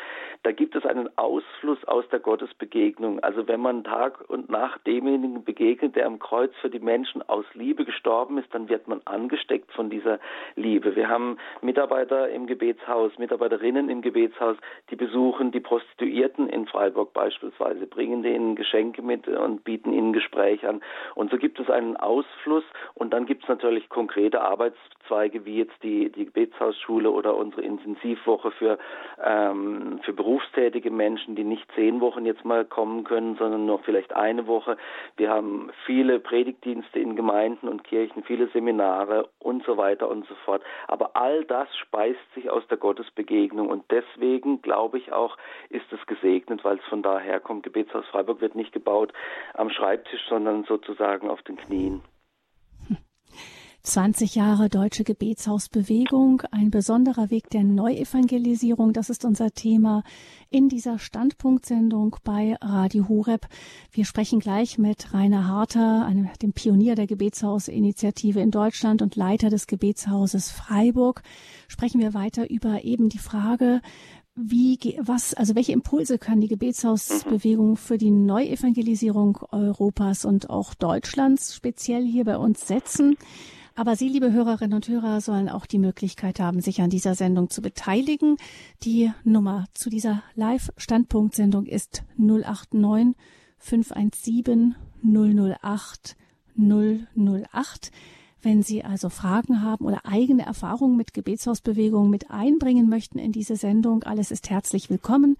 Da gibt es einen Ausfluss aus der Gottesbegegnung. Also wenn man Tag und Nacht demjenigen begegnet, der am Kreuz für die Menschen aus Liebe gestorben ist, dann wird man angesteckt von dieser Liebe. Wir haben Mitarbeiter im Gebetshaus, Mitarbeiterinnen im Gebetshaus, die besuchen die Prostituierten in Freiburg beispielsweise, bringen denen Geschenke mit und bieten ihnen Gespräche an. Und so gibt es einen Ausfluss und dann gibt es natürlich konkrete Arbeitszweige Berufszweige wie jetzt die, die Gebetshausschule oder unsere Intensivwoche für, ähm, für berufstätige Menschen, die nicht zehn Wochen jetzt mal kommen können, sondern nur vielleicht eine Woche. Wir haben viele Predigtdienste in Gemeinden und Kirchen, viele Seminare und so weiter und so fort. Aber all das speist sich aus der Gottesbegegnung und deswegen glaube ich auch, ist es gesegnet, weil es von daher kommt. Gebetshaus Freiburg wird nicht gebaut am Schreibtisch, sondern sozusagen auf den Knien. 20 Jahre deutsche Gebetshausbewegung, ein besonderer Weg der Neuevangelisierung, das ist unser Thema in dieser Standpunktsendung bei Radio Horeb. Wir sprechen gleich mit Rainer Harter, einem, dem Pionier der Gebetshausinitiative in Deutschland und Leiter des Gebetshauses Freiburg. Sprechen wir weiter über eben die Frage, wie, was, also welche Impulse kann die Gebetshausbewegung für die Neuevangelisierung Europas und auch Deutschlands speziell hier bei uns setzen? Aber Sie, liebe Hörerinnen und Hörer, sollen auch die Möglichkeit haben, sich an dieser Sendung zu beteiligen. Die Nummer zu dieser Live-Standpunkt-Sendung ist 089 517 008 008. Wenn Sie also Fragen haben oder eigene Erfahrungen mit Gebetshausbewegungen mit einbringen möchten in diese Sendung, alles ist herzlich willkommen.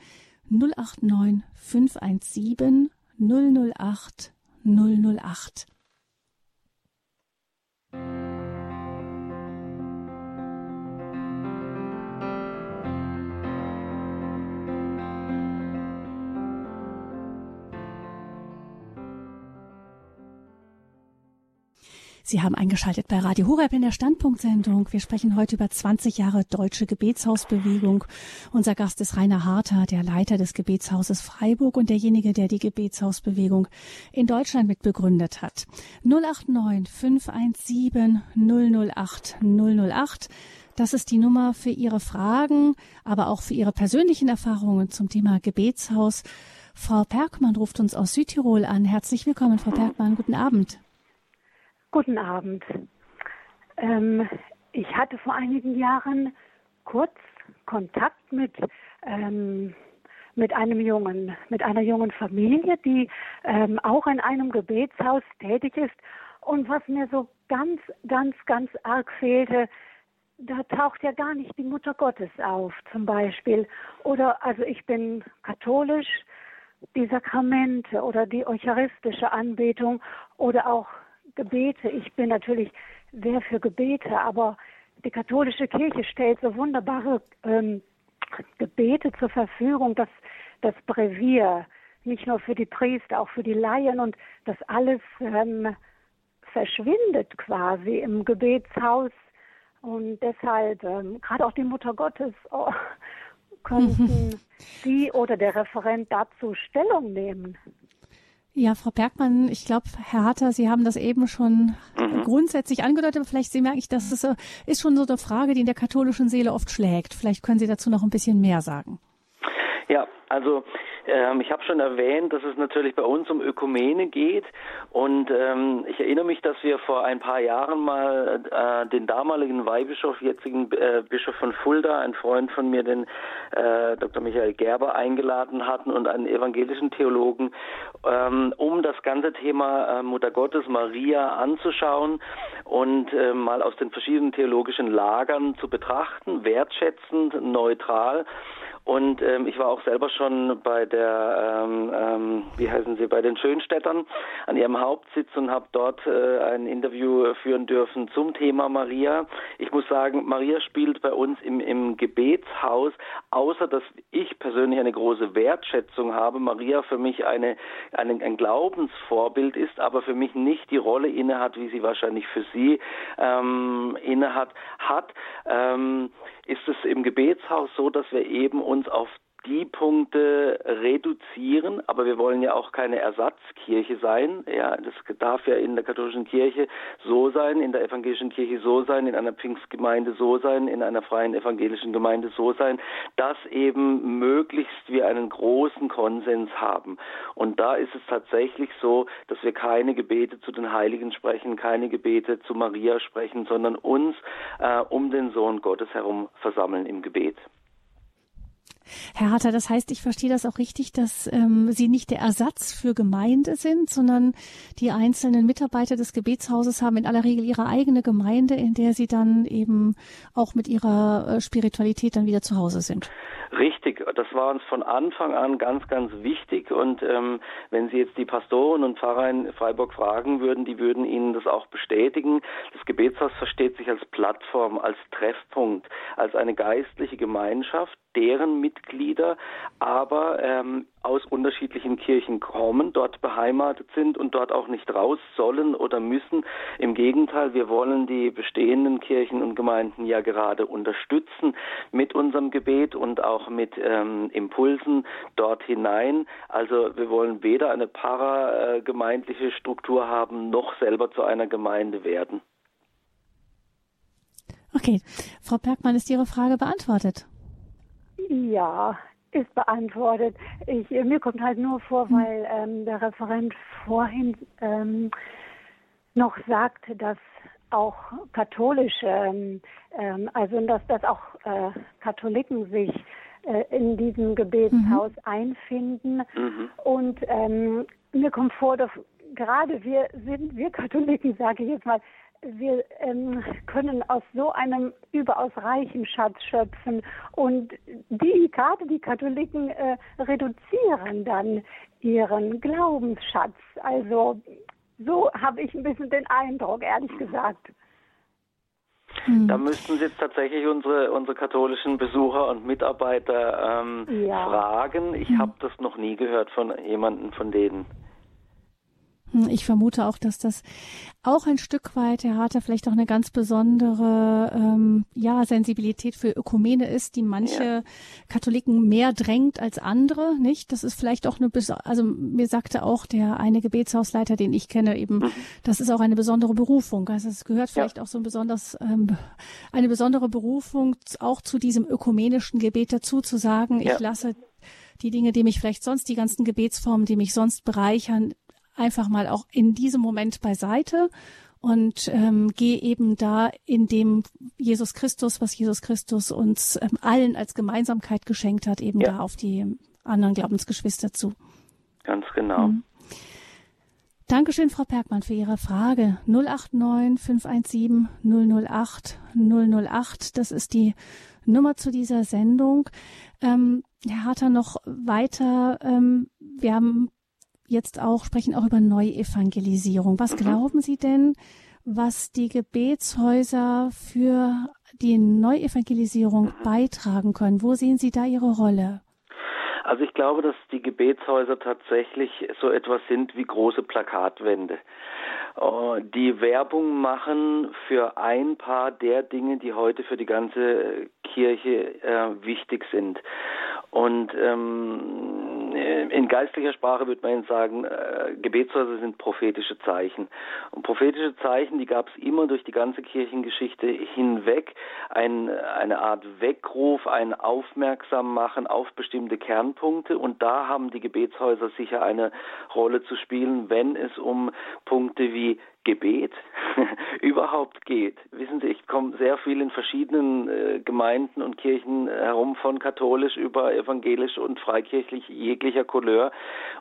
089 517 008 008. Thank you. Sie haben eingeschaltet bei Radio Horeb in der Standpunktsendung. Wir sprechen heute über 20 Jahre deutsche Gebetshausbewegung. Unser Gast ist Rainer Harter, der Leiter des Gebetshauses Freiburg und derjenige, der die Gebetshausbewegung in Deutschland mitbegründet hat. 089 517 008 008. Das ist die Nummer für Ihre Fragen, aber auch für Ihre persönlichen Erfahrungen zum Thema Gebetshaus. Frau Perkmann ruft uns aus Südtirol an. Herzlich willkommen, Frau Perkmann. Guten Abend. Guten Abend. Ähm, ich hatte vor einigen Jahren kurz Kontakt mit ähm, mit einem jungen, mit einer jungen Familie, die ähm, auch in einem Gebetshaus tätig ist. Und was mir so ganz, ganz, ganz arg fehlte, da taucht ja gar nicht die Mutter Gottes auf, zum Beispiel. Oder also ich bin katholisch, die Sakramente oder die eucharistische Anbetung oder auch Gebete. Ich bin natürlich sehr für Gebete, aber die katholische Kirche stellt so wunderbare ähm, Gebete zur Verfügung, dass das Brevier, nicht nur für die Priester, auch für die Laien und das alles ähm, verschwindet quasi im Gebetshaus. Und deshalb, ähm, gerade auch die Mutter Gottes, oh, könnten Sie oder der Referent dazu Stellung nehmen. Ja, Frau Bergmann, ich glaube, Herr Hatter, Sie haben das eben schon mhm. grundsätzlich angedeutet, aber vielleicht Sie merken, dass das ist schon so eine Frage, die in der katholischen Seele oft schlägt. Vielleicht können Sie dazu noch ein bisschen mehr sagen. Ja, also ähm, ich habe schon erwähnt, dass es natürlich bei uns um Ökumene geht und ähm, ich erinnere mich, dass wir vor ein paar Jahren mal äh, den damaligen Weihbischof, jetzigen äh, Bischof von Fulda, ein Freund von mir, den äh, Dr. Michael Gerber eingeladen hatten und einen evangelischen Theologen, ähm, um das ganze Thema äh, Mutter Gottes Maria anzuschauen und äh, mal aus den verschiedenen theologischen Lagern zu betrachten, wertschätzend, neutral und ähm, ich war auch selber schon bei der, ähm, ähm, wie heißen sie, bei den Schönstädtern an ihrem Hauptsitz und habe dort äh, ein Interview führen dürfen zum Thema Maria. Ich muss sagen, Maria spielt bei uns im, im Gebetshaus, außer dass ich persönlich eine große Wertschätzung habe, Maria für mich eine, eine, ein Glaubensvorbild ist, aber für mich nicht die Rolle innehat, wie sie wahrscheinlich für sie ähm, innehat, hat. Ähm, ist es im Gebetshaus so, dass wir eben uns auf die Punkte reduzieren, aber wir wollen ja auch keine Ersatzkirche sein. Ja, das darf ja in der katholischen Kirche so sein, in der evangelischen Kirche so sein, in einer Pfingstgemeinde so sein, in einer freien evangelischen Gemeinde so sein, dass eben möglichst wir einen großen Konsens haben. Und da ist es tatsächlich so, dass wir keine Gebete zu den Heiligen sprechen, keine Gebete zu Maria sprechen, sondern uns äh, um den Sohn Gottes herum versammeln im Gebet. Herr Hatter, das heißt, ich verstehe das auch richtig, dass ähm, Sie nicht der Ersatz für Gemeinde sind, sondern die einzelnen Mitarbeiter des Gebetshauses haben in aller Regel ihre eigene Gemeinde, in der sie dann eben auch mit ihrer äh, Spiritualität dann wieder zu Hause sind. Richtig, das war uns von Anfang an ganz, ganz wichtig. Und ähm, wenn Sie jetzt die Pastoren und Pfarrer in Freiburg fragen würden, die würden Ihnen das auch bestätigen. Das Gebetshaus versteht sich als Plattform, als Treffpunkt, als eine geistliche Gemeinschaft, deren Mitglieder aber ähm, aus unterschiedlichen Kirchen kommen, dort beheimatet sind und dort auch nicht raus sollen oder müssen. Im Gegenteil, wir wollen die bestehenden Kirchen und Gemeinden ja gerade unterstützen mit unserem Gebet und auch mit ähm, Impulsen dort hinein. Also wir wollen weder eine paragemeindliche Struktur haben, noch selber zu einer Gemeinde werden. Okay, Frau Bergmann, ist Ihre Frage beantwortet? Ja, ist beantwortet. Ich, mir kommt halt nur vor, hm. weil ähm, der Referent vorhin ähm, noch sagte, dass auch katholische, ähm, ähm, also dass, dass auch äh, Katholiken sich äh, in diesem Gebetshaus mhm. einfinden. Mhm. Und ähm, mir kommt vor, dass gerade wir sind, wir Katholiken, sage ich jetzt mal, wir ähm, können aus so einem überaus reichen Schatz schöpfen und die gerade die Katholiken äh, reduzieren dann ihren Glaubensschatz. Also so habe ich ein bisschen den Eindruck, ehrlich gesagt. Da hm. müssten Sie jetzt tatsächlich unsere, unsere katholischen Besucher und Mitarbeiter ähm, ja. fragen. Ich hm. habe das noch nie gehört von jemandem von denen. Hm, ich vermute auch, dass das auch ein Stück weit, Herr Harter, vielleicht auch eine ganz besondere ähm, ja, Sensibilität für Ökumene ist, die manche ja. Katholiken mehr drängt als andere, nicht? Das ist vielleicht auch eine, also mir sagte auch der eine Gebetshausleiter, den ich kenne, eben, mhm. das ist auch eine besondere Berufung. Also es gehört vielleicht ja. auch so ein besonders, ähm, eine besondere Berufung auch zu diesem ökumenischen Gebet dazu, zu sagen, ja. ich lasse die Dinge, die mich vielleicht sonst, die ganzen Gebetsformen, die mich sonst bereichern, einfach mal auch in diesem Moment beiseite und ähm, gehe eben da in dem Jesus Christus, was Jesus Christus uns ähm, allen als Gemeinsamkeit geschenkt hat, eben ja. da auf die anderen Glaubensgeschwister zu. Ganz genau. Mhm. Dankeschön, Frau Bergmann, für Ihre Frage. 089 517 008 008. Das ist die Nummer zu dieser Sendung. Ähm, Herr Harter, noch weiter. Ähm, wir haben jetzt auch, sprechen auch über Neuevangelisierung. Was glauben Sie denn, was die Gebetshäuser für die Neuevangelisierung beitragen können? Wo sehen Sie da Ihre Rolle? Also ich glaube, dass die Gebetshäuser tatsächlich so etwas sind wie große Plakatwände, äh, die Werbung machen für ein paar der Dinge, die heute für die ganze Kirche äh, wichtig sind. Und ähm, in geistlicher Sprache würde man sagen, äh, Gebetshäuser sind prophetische Zeichen. Und prophetische Zeichen, die gab es immer durch die ganze Kirchengeschichte hinweg. Ein, eine Art Weckruf, ein Aufmerksammachen auf bestimmte Kernpunkte. Und da haben die Gebetshäuser sicher eine Rolle zu spielen, wenn es um Punkte wie Gebet überhaupt geht. Wissen Sie, ich komme sehr viel in verschiedenen äh, Gemeinden und Kirchen herum, von katholisch über evangelisch und freikirchlich jeglicher Couleur.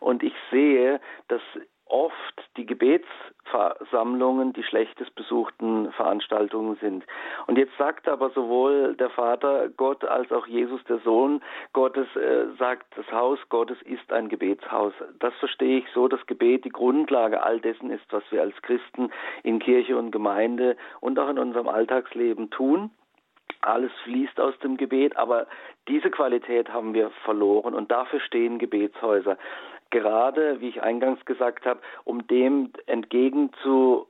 Und ich sehe, dass oft die Gebetsversammlungen die schlechtest besuchten Veranstaltungen sind. Und jetzt sagt aber sowohl der Vater Gott als auch Jesus der Sohn Gottes äh, sagt, das Haus Gottes ist ein Gebetshaus. Das verstehe ich so, dass Gebet die Grundlage all dessen ist, was wir als Christen in Kirche und Gemeinde und auch in unserem Alltagsleben tun. Alles fließt aus dem Gebet, aber diese Qualität haben wir verloren und dafür stehen Gebetshäuser gerade, wie ich eingangs gesagt habe, um dem entgegenzuwirken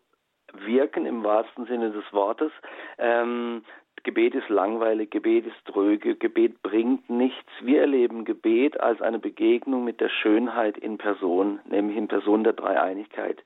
im wahrsten Sinne des Wortes, ähm, Gebet ist langweilig, Gebet ist tröge, Gebet bringt nichts. Wir erleben Gebet als eine Begegnung mit der Schönheit in Person, nämlich in Person der Dreieinigkeit.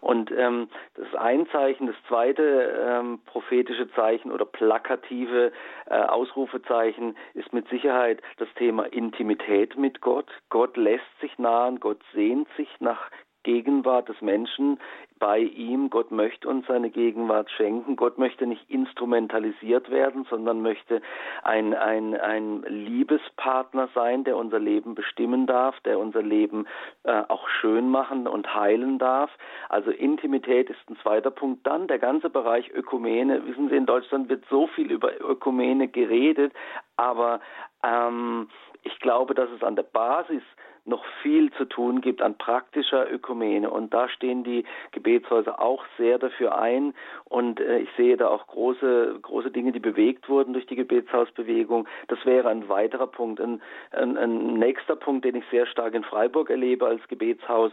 Und ähm, das ein Zeichen. Das zweite ähm, prophetische Zeichen oder plakative äh, Ausrufezeichen ist mit Sicherheit das Thema Intimität mit Gott. Gott lässt sich nahen, Gott sehnt sich nach Gegenwart des Menschen bei ihm. Gott möchte uns seine Gegenwart schenken. Gott möchte nicht instrumentalisiert werden, sondern möchte ein, ein, ein Liebespartner sein, der unser Leben bestimmen darf, der unser Leben äh, auch schön machen und heilen darf. Also Intimität ist ein zweiter Punkt. Dann der ganze Bereich Ökumene. Wissen Sie, in Deutschland wird so viel über Ökumene geredet, aber ähm, ich glaube, dass es an der Basis noch viel zu tun gibt an praktischer Ökumene. Und da stehen die Gebetshäuser auch sehr dafür ein. Und äh, ich sehe da auch große, große Dinge, die bewegt wurden durch die Gebetshausbewegung. Das wäre ein weiterer Punkt. Ein, ein, ein nächster Punkt, den ich sehr stark in Freiburg erlebe als Gebetshaus,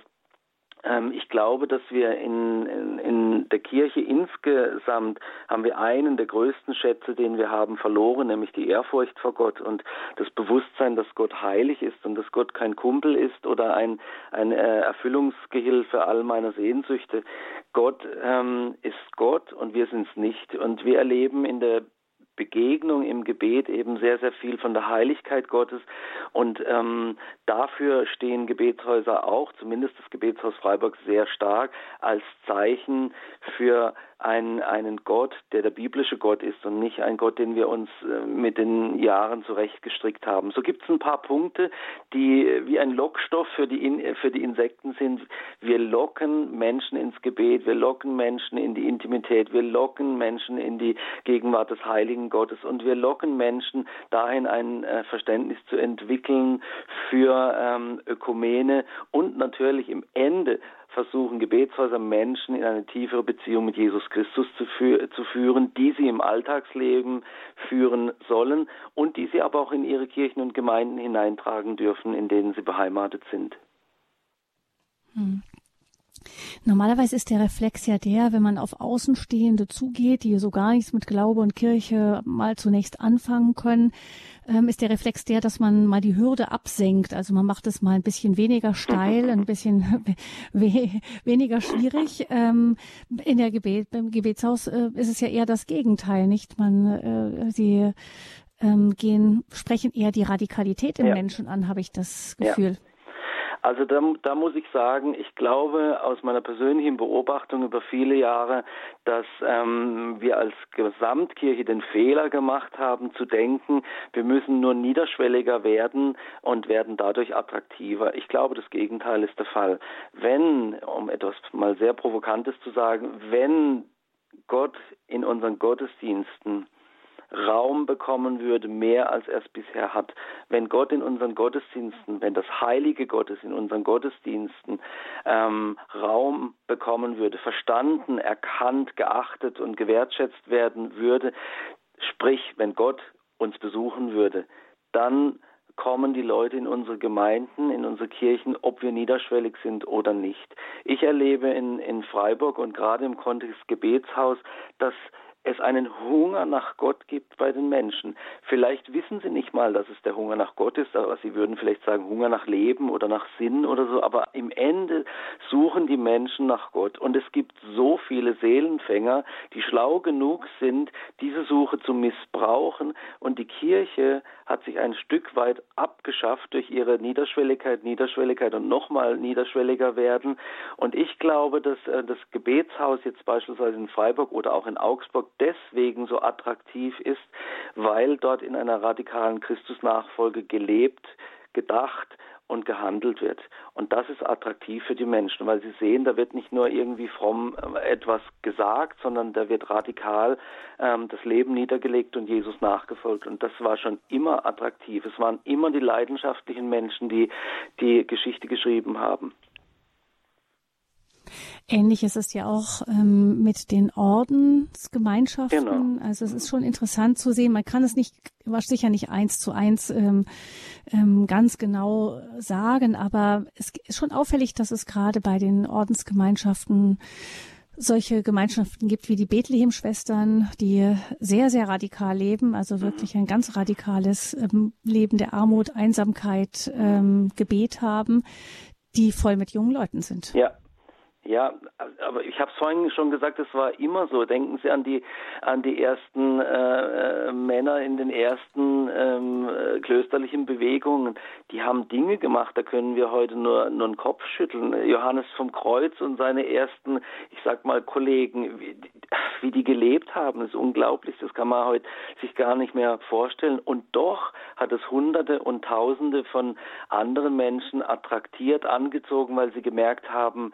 ich glaube, dass wir in, in, in, der Kirche insgesamt haben wir einen der größten Schätze, den wir haben, verloren, nämlich die Ehrfurcht vor Gott und das Bewusstsein, dass Gott heilig ist und dass Gott kein Kumpel ist oder ein, ein äh, Erfüllungsgehilfe all meiner Sehnsüchte. Gott ähm, ist Gott und wir sind es nicht. Und wir erleben in der Begegnung im Gebet eben sehr, sehr viel von der Heiligkeit Gottes. Und ähm, dafür stehen Gebetshäuser auch, zumindest das Gebetshaus Freiburg, sehr stark als Zeichen für einen, einen Gott, der der biblische Gott ist und nicht ein Gott, den wir uns äh, mit den Jahren zurechtgestrickt haben. So gibt es ein paar Punkte, die wie ein Lockstoff für die, für die Insekten sind. Wir locken Menschen ins Gebet, wir locken Menschen in die Intimität, wir locken Menschen in die Gegenwart des Heiligen Gottes und wir locken Menschen dahin, ein äh, Verständnis zu entwickeln für ähm, Ökumene und natürlich im Ende versuchen Gebetshäuser Menschen in eine tiefere Beziehung mit Jesus Christus zu, fü zu, führen, die sie im Alltagsleben führen sollen und die sie aber auch in ihre Kirchen und Gemeinden hineintragen dürfen, in denen sie beheimatet sind. Hm. Normalerweise ist der Reflex ja der, wenn man auf Außenstehende zugeht, die so gar nichts mit Glaube und Kirche mal zunächst anfangen können, ähm, ist der Reflex der, dass man mal die Hürde absenkt. Also man macht es mal ein bisschen weniger steil, ein bisschen we weniger schwierig. Ähm, in der Gebet, beim Gebetshaus äh, ist es ja eher das Gegenteil, nicht? Man, äh, sie ähm, gehen, sprechen eher die Radikalität im ja. Menschen an, habe ich das Gefühl. Ja. Also da, da muss ich sagen, ich glaube aus meiner persönlichen Beobachtung über viele Jahre, dass ähm, wir als Gesamtkirche den Fehler gemacht haben, zu denken, wir müssen nur niederschwelliger werden und werden dadurch attraktiver. Ich glaube, das Gegenteil ist der Fall. Wenn, um etwas mal sehr Provokantes zu sagen, wenn Gott in unseren Gottesdiensten Raum bekommen würde, mehr als er es bisher hat. Wenn Gott in unseren Gottesdiensten, wenn das Heilige Gottes in unseren Gottesdiensten ähm, Raum bekommen würde, verstanden, erkannt, geachtet und gewertschätzt werden würde, sprich, wenn Gott uns besuchen würde, dann kommen die Leute in unsere Gemeinden, in unsere Kirchen, ob wir niederschwellig sind oder nicht. Ich erlebe in, in Freiburg und gerade im Kontext Gebetshaus, dass es einen Hunger nach Gott gibt bei den Menschen. Vielleicht wissen sie nicht mal, dass es der Hunger nach Gott ist, aber sie würden vielleicht sagen Hunger nach Leben oder nach Sinn oder so, aber im Ende suchen die Menschen nach Gott. Und es gibt so viele Seelenfänger, die schlau genug sind, diese Suche zu missbrauchen. Und die Kirche hat sich ein Stück weit abgeschafft durch ihre Niederschwelligkeit, Niederschwelligkeit und nochmal niederschwelliger werden. Und ich glaube, dass äh, das Gebetshaus jetzt beispielsweise in Freiburg oder auch in Augsburg deswegen so attraktiv ist, weil dort in einer radikalen Christusnachfolge gelebt, gedacht und gehandelt wird. Und das ist attraktiv für die Menschen, weil sie sehen, da wird nicht nur irgendwie fromm äh, etwas gesagt, sondern da wird radikal ähm, das Leben niedergelegt und Jesus nachgefolgt. Und das war schon immer attraktiv. Es waren immer die leidenschaftlichen Menschen, die die Geschichte geschrieben haben. Ähnlich ist es ja auch ähm, mit den Ordensgemeinschaften. Genau. Also es ist schon interessant zu sehen. Man kann es nicht, wahrscheinlich sicher nicht eins zu eins ähm, ähm, ganz genau sagen, aber es ist schon auffällig, dass es gerade bei den Ordensgemeinschaften solche Gemeinschaften gibt wie die Bethlehem-Schwestern, die sehr, sehr radikal leben, also wirklich ein ganz radikales ähm, Leben der Armut, Einsamkeit, ähm, Gebet haben, die voll mit jungen Leuten sind. Ja, Ja, aber ich habe es vorhin schon gesagt, es war immer so. Denken Sie an die an die ersten äh, äh, Männer in den ersten ähm, äh, klösterlichen Bewegungen. Die haben Dinge gemacht, da können wir heute nur nur den Kopf schütteln. Johannes vom Kreuz und seine ersten, ich sag mal Kollegen, wie, wie die gelebt haben, ist unglaublich. Das kann man heute sich gar nicht mehr vorstellen. Und doch hat es Hunderte und Tausende von anderen Menschen attraktiert, angezogen, weil sie gemerkt haben,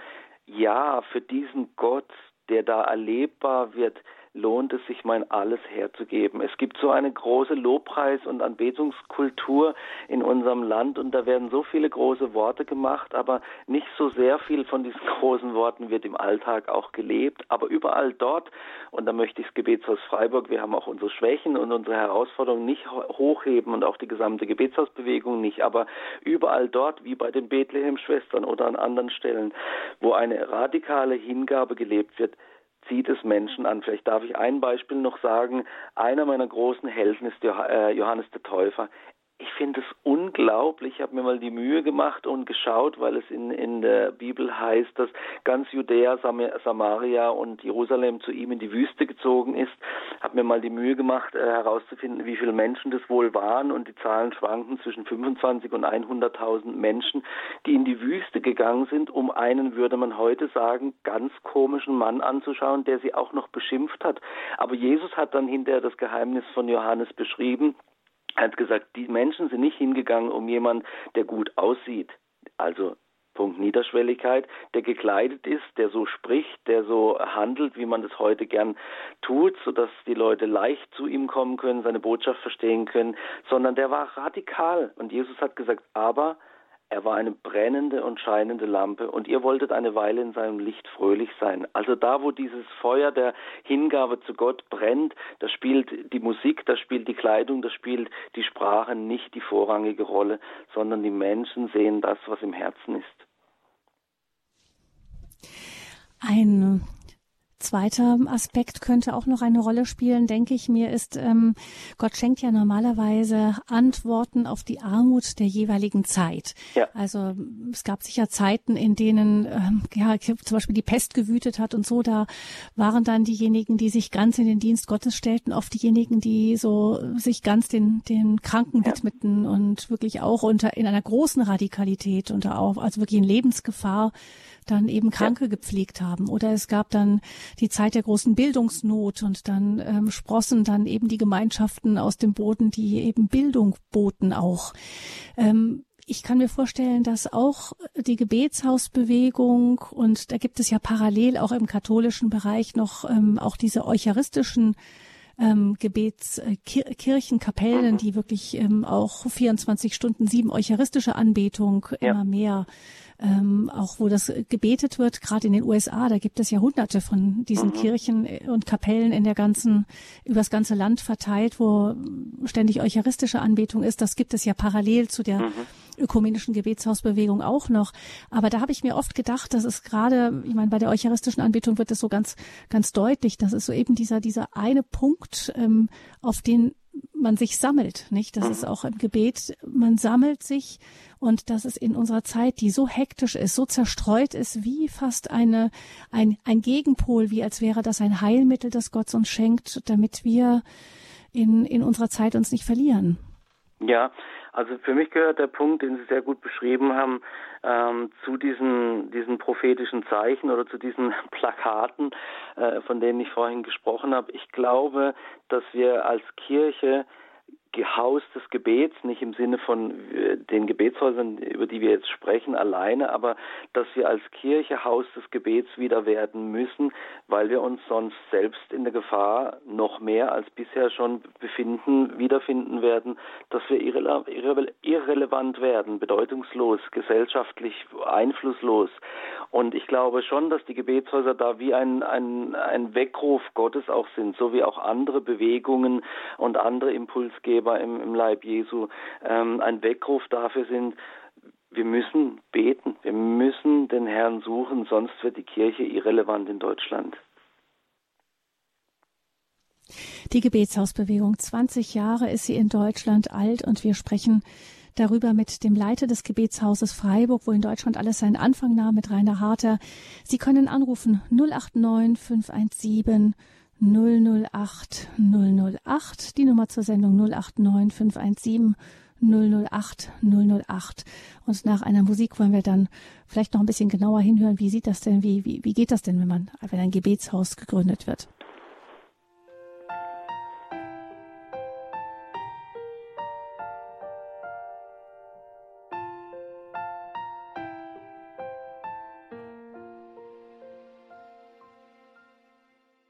ja, für diesen Gott, der da erlebbar wird, lohnt es sich, mein Alles herzugeben. Es gibt so eine große Lobpreis- und Anbetungskultur in unserem Land und da werden so viele große Worte gemacht, aber nicht so sehr viel von diesen großen Worten wird im Alltag auch gelebt. Aber überall dort, und da möchte ich das Gebetshaus Freiburg, wir haben auch unsere Schwächen und unsere Herausforderungen nicht hochheben und auch die gesamte Gebetshausbewegung nicht, aber überall dort, wie bei den Bethlehem-Schwestern oder an anderen Stellen, wo eine radikale Hingabe gelebt wird, zieht es Menschen an. Vielleicht darf ich ein Beispiel noch sagen. Einer meiner großen Helden ist äh, Johannes der Täufer ich finde es unglaublich. Ich habe mir mal die Mühe gemacht und geschaut, weil es in, in der Bibel heißt, dass ganz Judäa, Sam Samaria und Jerusalem zu ihm in die Wüste gezogen ist. Habe mir mal die Mühe gemacht, äh, herauszufinden, wie viele Menschen das wohl waren. Und die Zahlen schwanken zwischen 25 und 100.000 Menschen, die in die Wüste gegangen sind, um einen, würde man heute sagen, ganz komischen Mann anzuschauen, der sie auch noch beschimpft hat. Aber Jesus hat dann hinterher das Geheimnis von Johannes beschrieben er hat gesagt, die Menschen sind nicht hingegangen, um jemanden, der gut aussieht, also Punkt Niederschwelligkeit, der gekleidet ist, der so spricht, der so handelt, wie man das heute gern tut, sodass die Leute leicht zu ihm kommen können, seine Botschaft verstehen können, sondern der war radikal. Und Jesus hat gesagt, aber er war eine brennende und scheinende Lampe und ihr wolltet eine Weile in seinem Licht fröhlich sein. Also da, wo dieses Feuer der Hingabe zu Gott brennt, da spielt die Musik, da spielt die Kleidung, da spielt die Sprache nicht die vorrangige Rolle, sondern die Menschen sehen das, was im Herzen ist. Ein Zweiter Aspekt könnte auch noch eine Rolle spielen, denke ich mir, ist, ähm, Gott schenkt ja normalerweise Antworten auf die Armut der jeweiligen Zeit. Ja. Also es gab sicher Zeiten, in denen ähm, ja zum Beispiel die Pest gewütet hat und so, da waren dann diejenigen, die sich ganz in den Dienst Gottes stellten, oft diejenigen, die so sich ganz den, den Kranken ja. widmeten und wirklich auch unter in einer großen Radikalität und auch also wirklich in Lebensgefahr dann eben Kranke ja. gepflegt haben. Oder es gab dann die Zeit der großen Bildungsnot und dann ähm, sprossen dann eben die Gemeinschaften aus dem Boden, die eben Bildung boten auch. Ähm, ich kann mir vorstellen, dass auch die Gebetshausbewegung und da gibt es ja parallel auch im katholischen Bereich noch ähm, auch diese eucharistischen ähm, Gebetskirchen, Kapellen, mhm. die wirklich ähm, auch 24 Stunden sieben eucharistische Anbetung ja. immer mehr ähm, auch wo das gebetet wird, gerade in den USA, da gibt es ja hunderte von diesen mhm. Kirchen und Kapellen in der ganzen, übers ganze Land verteilt, wo ständig eucharistische Anbetung ist. Das gibt es ja parallel zu der mhm. ökumenischen Gebetshausbewegung auch noch. Aber da habe ich mir oft gedacht, dass es gerade, ich meine, bei der eucharistischen Anbetung wird es so ganz, ganz deutlich, dass es so eben dieser, dieser eine Punkt, ähm, auf den man sich sammelt, nicht? Das ist auch im Gebet, man sammelt sich und dass es in unserer Zeit, die so hektisch ist, so zerstreut ist, wie fast eine, ein, ein Gegenpol, wie als wäre das ein Heilmittel, das Gott uns schenkt, damit wir in, in unserer Zeit uns nicht verlieren. Ja, also für mich gehört der Punkt, den Sie sehr gut beschrieben haben, ähm, zu diesen, diesen prophetischen Zeichen oder zu diesen Plakaten, äh, von denen ich vorhin gesprochen habe. Ich glaube, dass wir als Kirche Haus des Gebets, nicht im Sinne von äh, den Gebetshäusern, über die wir jetzt sprechen, alleine, aber dass wir als Kirche Haus des Gebets wieder werden müssen, weil wir uns sonst selbst in der Gefahr noch mehr als bisher schon befinden, wiederfinden werden, dass wir irre irre irrelevant werden, bedeutungslos, gesellschaftlich einflusslos. Und ich glaube schon, dass die Gebetshäuser da wie ein, ein, ein Weckruf Gottes auch sind, so wie auch andere Bewegungen und andere Impulsgeber Geber im, im Leib Jesu ähm, ein Weckruf dafür sind, wir müssen beten, wir müssen den Herrn suchen, sonst wird die Kirche irrelevant in Deutschland. Die Gebetshausbewegung, 20 Jahre ist sie in Deutschland alt und wir sprechen darüber mit dem Leiter des Gebetshauses Freiburg, wo in Deutschland alles seinen Anfang nahm, mit Rainer Harter. Sie können anrufen 089 517 008 008, die Nummer zur Sendung 089 517 008 008. Und nach einer Musik wollen wir dann vielleicht noch ein bisschen genauer hinhören, wie sieht das denn, wie, wie, wie geht das denn, wenn man, wenn ein Gebetshaus gegründet wird?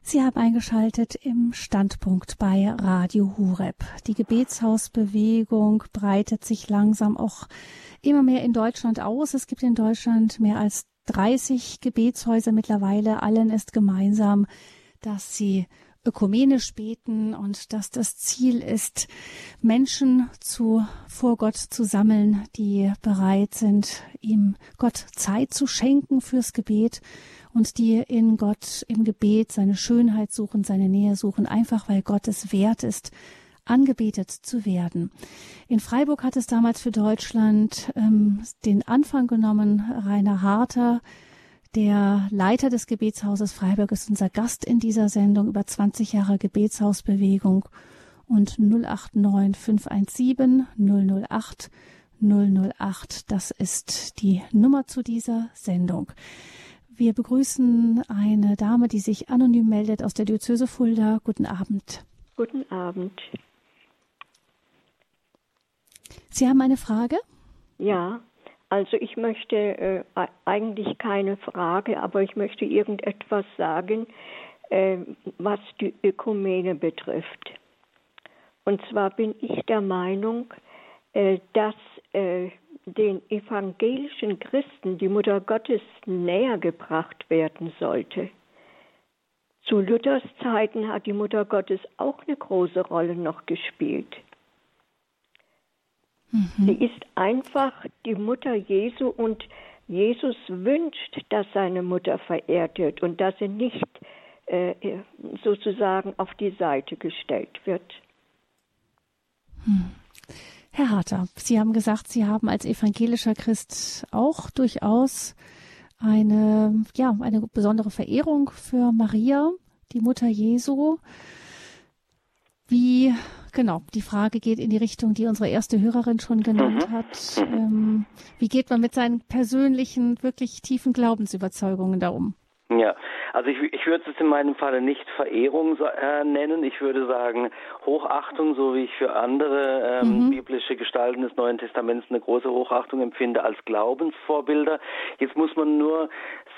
Sie haben eingeschaltet im Standpunkt bei Radio Hureb. Die Gebetshausbewegung breitet sich langsam auch immer mehr in Deutschland aus. Es gibt in Deutschland mehr als 30 Gebetshäuser mittlerweile. Allen ist gemeinsam, dass sie ökumenisch beten und dass das Ziel ist, Menschen zu, vor Gott zu sammeln, die bereit sind, ihm Gott Zeit zu schenken fürs Gebet und die in Gott im Gebet seine Schönheit suchen, seine Nähe suchen, einfach weil Gott es wert ist, angebetet zu werden. In Freiburg hat es damals für Deutschland ähm, den Anfang genommen. Rainer Harter, der Leiter des Gebetshauses Freiburg, ist unser Gast in dieser Sendung über 20 Jahre Gebetshausbewegung und 089 517 008 008. Das ist die Nummer zu dieser Sendung. Wir begrüßen eine Dame, die sich anonym meldet aus der Diözese Fulda. Guten Abend. Guten Abend. Sie haben eine Frage? Ja, also ich möchte äh, eigentlich keine Frage, aber ich möchte irgendetwas sagen, äh, was die Ökumene betrifft. Und zwar bin ich der Meinung, äh, dass äh, den evangelischen Christen die Mutter Gottes näher gebracht werden sollte. Zu Luthers Zeiten hat die Mutter Gottes auch eine große Rolle noch gespielt. Mhm. Sie ist einfach die Mutter Jesu und Jesus wünscht, dass seine Mutter verehrt wird und dass sie nicht äh, sozusagen auf die Seite gestellt wird. Hm. Herr Harter, Sie haben gesagt, Sie haben als evangelischer Christ auch durchaus eine, ja, eine besondere Verehrung für Maria, die Mutter Jesu. Wie, genau, die Frage geht in die Richtung, die unsere erste Hörerin schon genannt mhm. hat. Ähm, wie geht man mit seinen persönlichen, wirklich tiefen Glaubensüberzeugungen da um? Ja, also ich, ich würde es in meinem Falle nicht Verehrung äh, nennen. Ich würde sagen Hochachtung, so wie ich für andere ähm, mhm. biblische Gestalten des Neuen Testaments eine große Hochachtung empfinde als Glaubensvorbilder. Jetzt muss man nur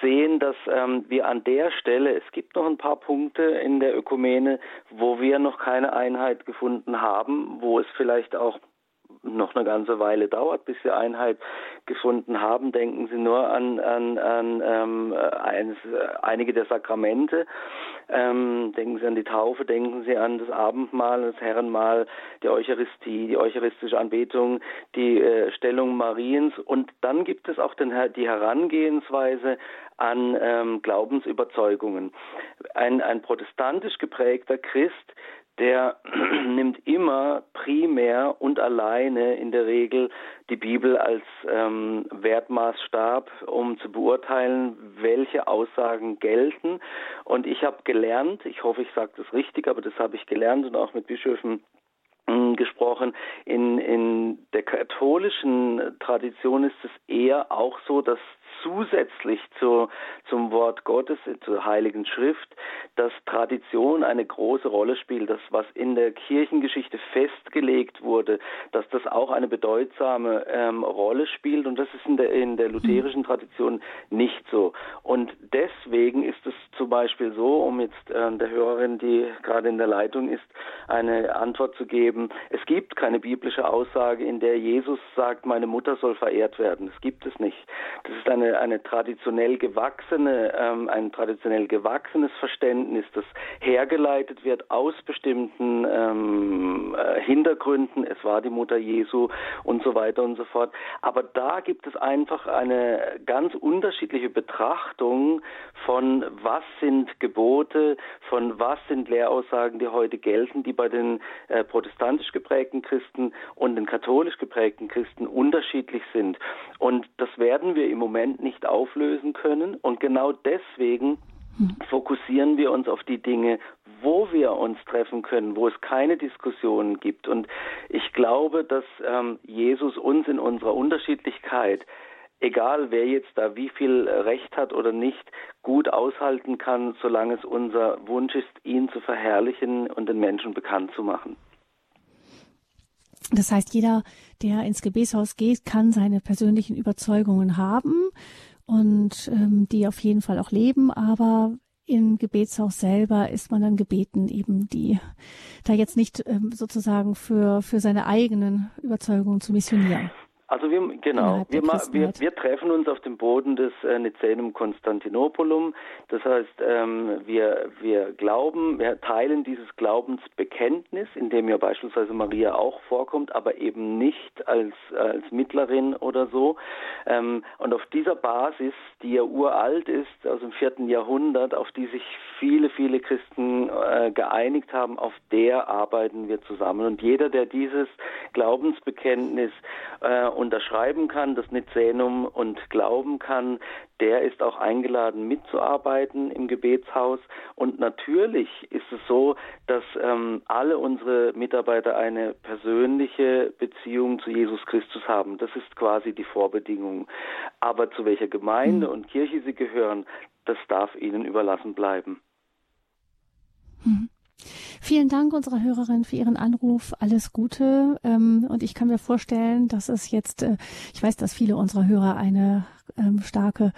sehen, dass ähm, wir an der Stelle, es gibt noch ein paar Punkte in der Ökumene, wo wir noch keine Einheit gefunden haben, wo es vielleicht auch noch eine ganze Weile dauert, bis wir Einheit gefunden haben. Denken Sie nur an, an, an ähm, eines, einige der Sakramente. Ähm, denken Sie an die Taufe, denken Sie an das Abendmahl, das Herrenmahl, die Eucharistie, die eucharistische Anbetung, die äh, Stellung Mariens. Und dann gibt es auch den, die Herangehensweise an ähm, Glaubensüberzeugungen. Ein, ein protestantisch geprägter Christ der nimmt immer primär und alleine in der Regel die Bibel als ähm, Wertmaßstab, um zu beurteilen, welche Aussagen gelten. Und ich habe gelernt, ich hoffe, ich sage das richtig, aber das habe ich gelernt und auch mit Bischöfen hm, gesprochen. In, in der katholischen Tradition ist es eher auch so, dass zusätzlich zu, zum Wort Gottes, zur Heiligen Schrift, dass Tradition eine große Rolle spielt, das, was in der Kirchengeschichte festgelegt wurde, dass das auch eine bedeutsame ähm, Rolle spielt und das ist in der, in der lutherischen Tradition nicht so. Und deswegen ist es zum Beispiel so, um jetzt äh, der Hörerin, die gerade in der Leitung ist, eine Antwort zu geben, es gibt keine biblische Aussage, in der Jesus sagt, meine Mutter soll verehrt werden. Das gibt es nicht. Das ist eine eine, traditionell gewachsene, ähm, ein traditionell gewachsenes Verständnis, das hergeleitet wird aus bestimmten ähm, äh, Hintergründen. Es war die Mutter Jesu und so weiter und so fort. Aber da gibt es einfach eine ganz unterschiedliche Betrachtung von was sind Gebote, von was sind Lehraussagen, die heute gelten, die bei den äh, protestantisch geprägten Christen und den katholisch geprägten Christen unterschiedlich sind. Und das werden wir im Moment nicht auflösen können. Und genau deswegen fokussieren wir uns auf die Dinge, wo wir uns treffen können, wo es keine Diskussionen gibt. Und ich glaube, dass ähm, Jesus uns in unserer Unterschiedlichkeit egal wer jetzt da wie viel Recht hat oder nicht, gut aushalten kann, solange es unser Wunsch ist, ihn zu verherrlichen und den Menschen bekannt zu machen. Das heißt, jeder, der ins Gebetshaus geht, kann seine persönlichen Überzeugungen haben und ähm, die auf jeden Fall auch leben, aber im Gebetshaus selber ist man dann gebeten, eben die da jetzt nicht ähm, sozusagen für für seine eigenen Überzeugungen zu missionieren. Also wir, genau, wir, wir, wir, treffen uns auf dem Boden des äh, Nicenum Konstantinopolum. Das heißt, ähm, wir, wir glauben, wir teilen dieses Glaubensbekenntnis, in dem ja beispielsweise Maria auch vorkommt, aber eben nicht als, als Mittlerin oder so. Ähm, und auf dieser Basis, die ja uralt ist, aus dem vierten Jahrhundert, auf die sich viele, viele Christen äh, geeinigt haben, auf der arbeiten wir zusammen. Und jeder, der dieses Glaubensbekenntnis äh, unterschreiben kann, das Nizenum und glauben kann, der ist auch eingeladen mitzuarbeiten im Gebetshaus. Und natürlich ist es so, dass ähm, alle unsere Mitarbeiter eine persönliche Beziehung zu Jesus Christus haben. Das ist quasi die Vorbedingung. Aber zu welcher Gemeinde mhm. und Kirche sie gehören, das darf ihnen überlassen bleiben. Mhm. Vielen Dank unserer Hörerin für ihren Anruf. Alles Gute. Ähm, und ich kann mir vorstellen, dass es jetzt, äh, ich weiß, dass viele unserer Hörer eine ähm, starke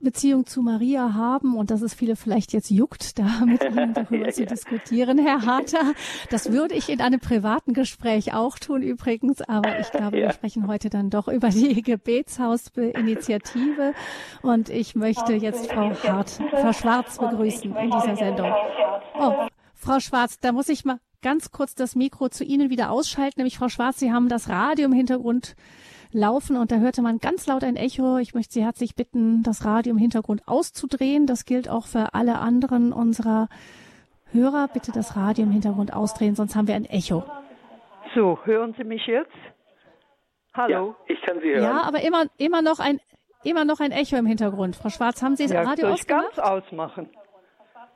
Beziehung zu Maria haben und dass es viele vielleicht jetzt juckt, da mit Ihnen darüber ja, zu ja. diskutieren, Herr Harter. Das würde ich in einem privaten Gespräch auch tun übrigens, aber ich glaube, ja. wir sprechen heute dann doch über die Gebetshausinitiative und ich möchte jetzt Frau Hart, Frau Schwarz begrüßen in dieser Sendung. Oh, Frau Schwarz, da muss ich mal ganz kurz das Mikro zu Ihnen wieder ausschalten, nämlich Frau Schwarz, Sie haben das Radio im Hintergrund laufen und da hörte man ganz laut ein Echo. Ich möchte Sie herzlich bitten, das Radio im Hintergrund auszudrehen. Das gilt auch für alle anderen unserer Hörer. Bitte das Radio im Hintergrund ausdrehen, sonst haben wir ein Echo. So, hören Sie mich jetzt? Hallo? Ja, ich kann Sie hören. Ja, aber immer, immer noch ein, immer noch ein Echo im Hintergrund. Frau Schwarz, haben Sie das ja, Radio soll ausgemacht? Ich ganz ausmachen.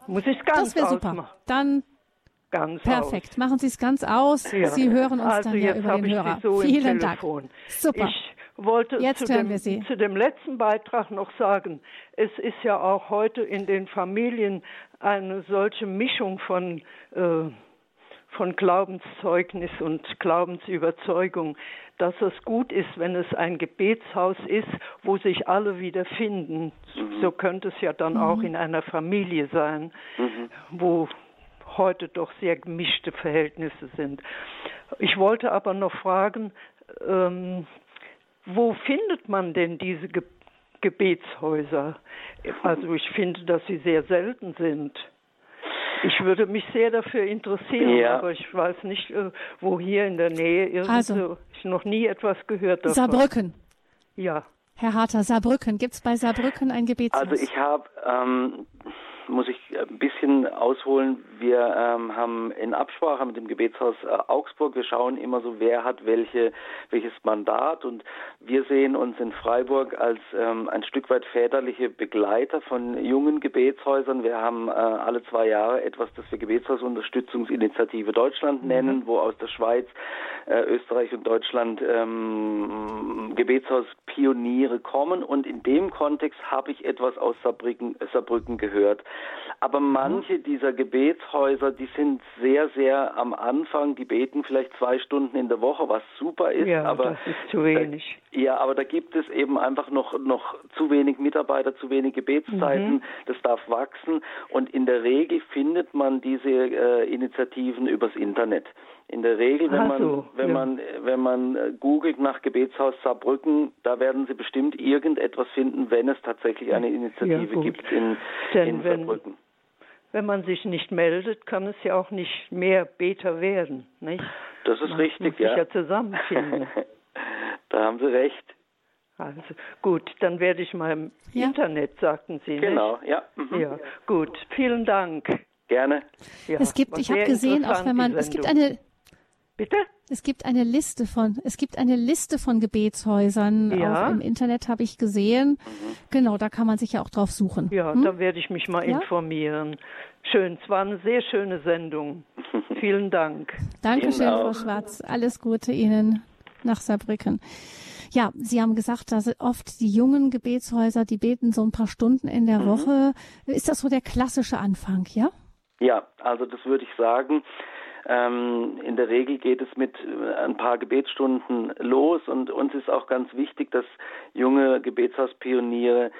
Muss ich es ganz Das wäre super. Dann ganz Perfekt. aus. Machen Sie es ganz aus. Ja. Sie hören uns also dann ja über den Hörer. So Vielen Dank. Super. Ich wollte Jetzt zu hören dem, wir Sie. zu dem letzten Beitrag noch sagen, es ist ja auch heute in den Familien eine solche Mischung von äh, von Glaubenszeugnis und Glaubensüberzeugung, dass es gut ist, wenn es ein Gebetshaus ist, wo sich alle wieder finden. Mhm. So könnte es ja dann mhm. auch in einer Familie sein, mhm. wo heute doch sehr gemischte Verhältnisse sind. Ich wollte aber noch fragen, ähm, wo findet man denn diese Ge Gebetshäuser? Also ich finde, dass sie sehr selten sind. Ich würde mich sehr dafür interessieren, ja. aber ich weiß nicht, äh, wo hier in der Nähe irgendwo also, ich noch nie etwas gehört davon. Saarbrücken. Ja. Herr Harter, Saarbrücken. Gibt es bei Saarbrücken ein Gebetshaus? Also ich habe ähm, muss ich ein bisschen ausholen. Wir ähm, haben in Absprache mit dem Gebetshaus äh, Augsburg, wir schauen immer so, wer hat welche, welches Mandat und wir sehen uns in Freiburg als ähm, ein Stück weit väterliche Begleiter von jungen Gebetshäusern. Wir haben äh, alle zwei Jahre etwas, das wir Gebetshausunterstützungsinitiative Deutschland mhm. nennen, wo aus der Schweiz, äh, Österreich und Deutschland ähm, Gebetshauspioniere kommen und in dem Kontext habe ich etwas aus Saarbrücken, Saarbrücken gehört. Aber manche dieser Gebetshäuser, die sind sehr, sehr am Anfang, die beten vielleicht zwei Stunden in der Woche, was super ist. Ja, aber das ist zu wenig. Da, ja, aber da gibt es eben einfach noch, noch zu wenig Mitarbeiter, zu wenig Gebetszeiten. Mhm. Das darf wachsen. Und in der Regel findet man diese äh, Initiativen übers Internet. In der Regel, wenn man, so, wenn ja. man, wenn man äh, googelt nach Gebetshaus Saarbrücken, da werden Sie bestimmt irgendetwas finden, wenn es tatsächlich eine Initiative ja, gibt in, in Saarbrücken. Wenn man sich nicht meldet, kann es ja auch nicht mehr Beter werden, nicht? Das ist man richtig, muss ja. Sich ja zusammenfinden. da haben Sie recht. Also gut, dann werde ich mal im ja. Internet, sagten Sie. Genau, nicht? ja. Mhm. Ja, gut. Vielen Dank. Gerne. Ja, es gibt, ich habe gesehen, auch wenn man, es gibt eine Bitte? Es gibt eine Liste von, es gibt eine Liste von Gebetshäusern ja. Auch im Internet, habe ich gesehen. Mhm. Genau, da kann man sich ja auch drauf suchen. Ja, hm? da werde ich mich mal ja? informieren. Schön, es war eine sehr schöne Sendung. Vielen Dank. Dankeschön, Frau Schwarz. Alles Gute Ihnen nach Saarbrücken. Ja, Sie haben gesagt, dass oft die jungen Gebetshäuser, die beten so ein paar Stunden in der mhm. Woche. Ist das so der klassische Anfang, ja? Ja, also das würde ich sagen. Ähm, in der Regel geht es mit äh, ein paar Gebetsstunden los und uns ist auch ganz wichtig, dass junge Gebetshauspioniere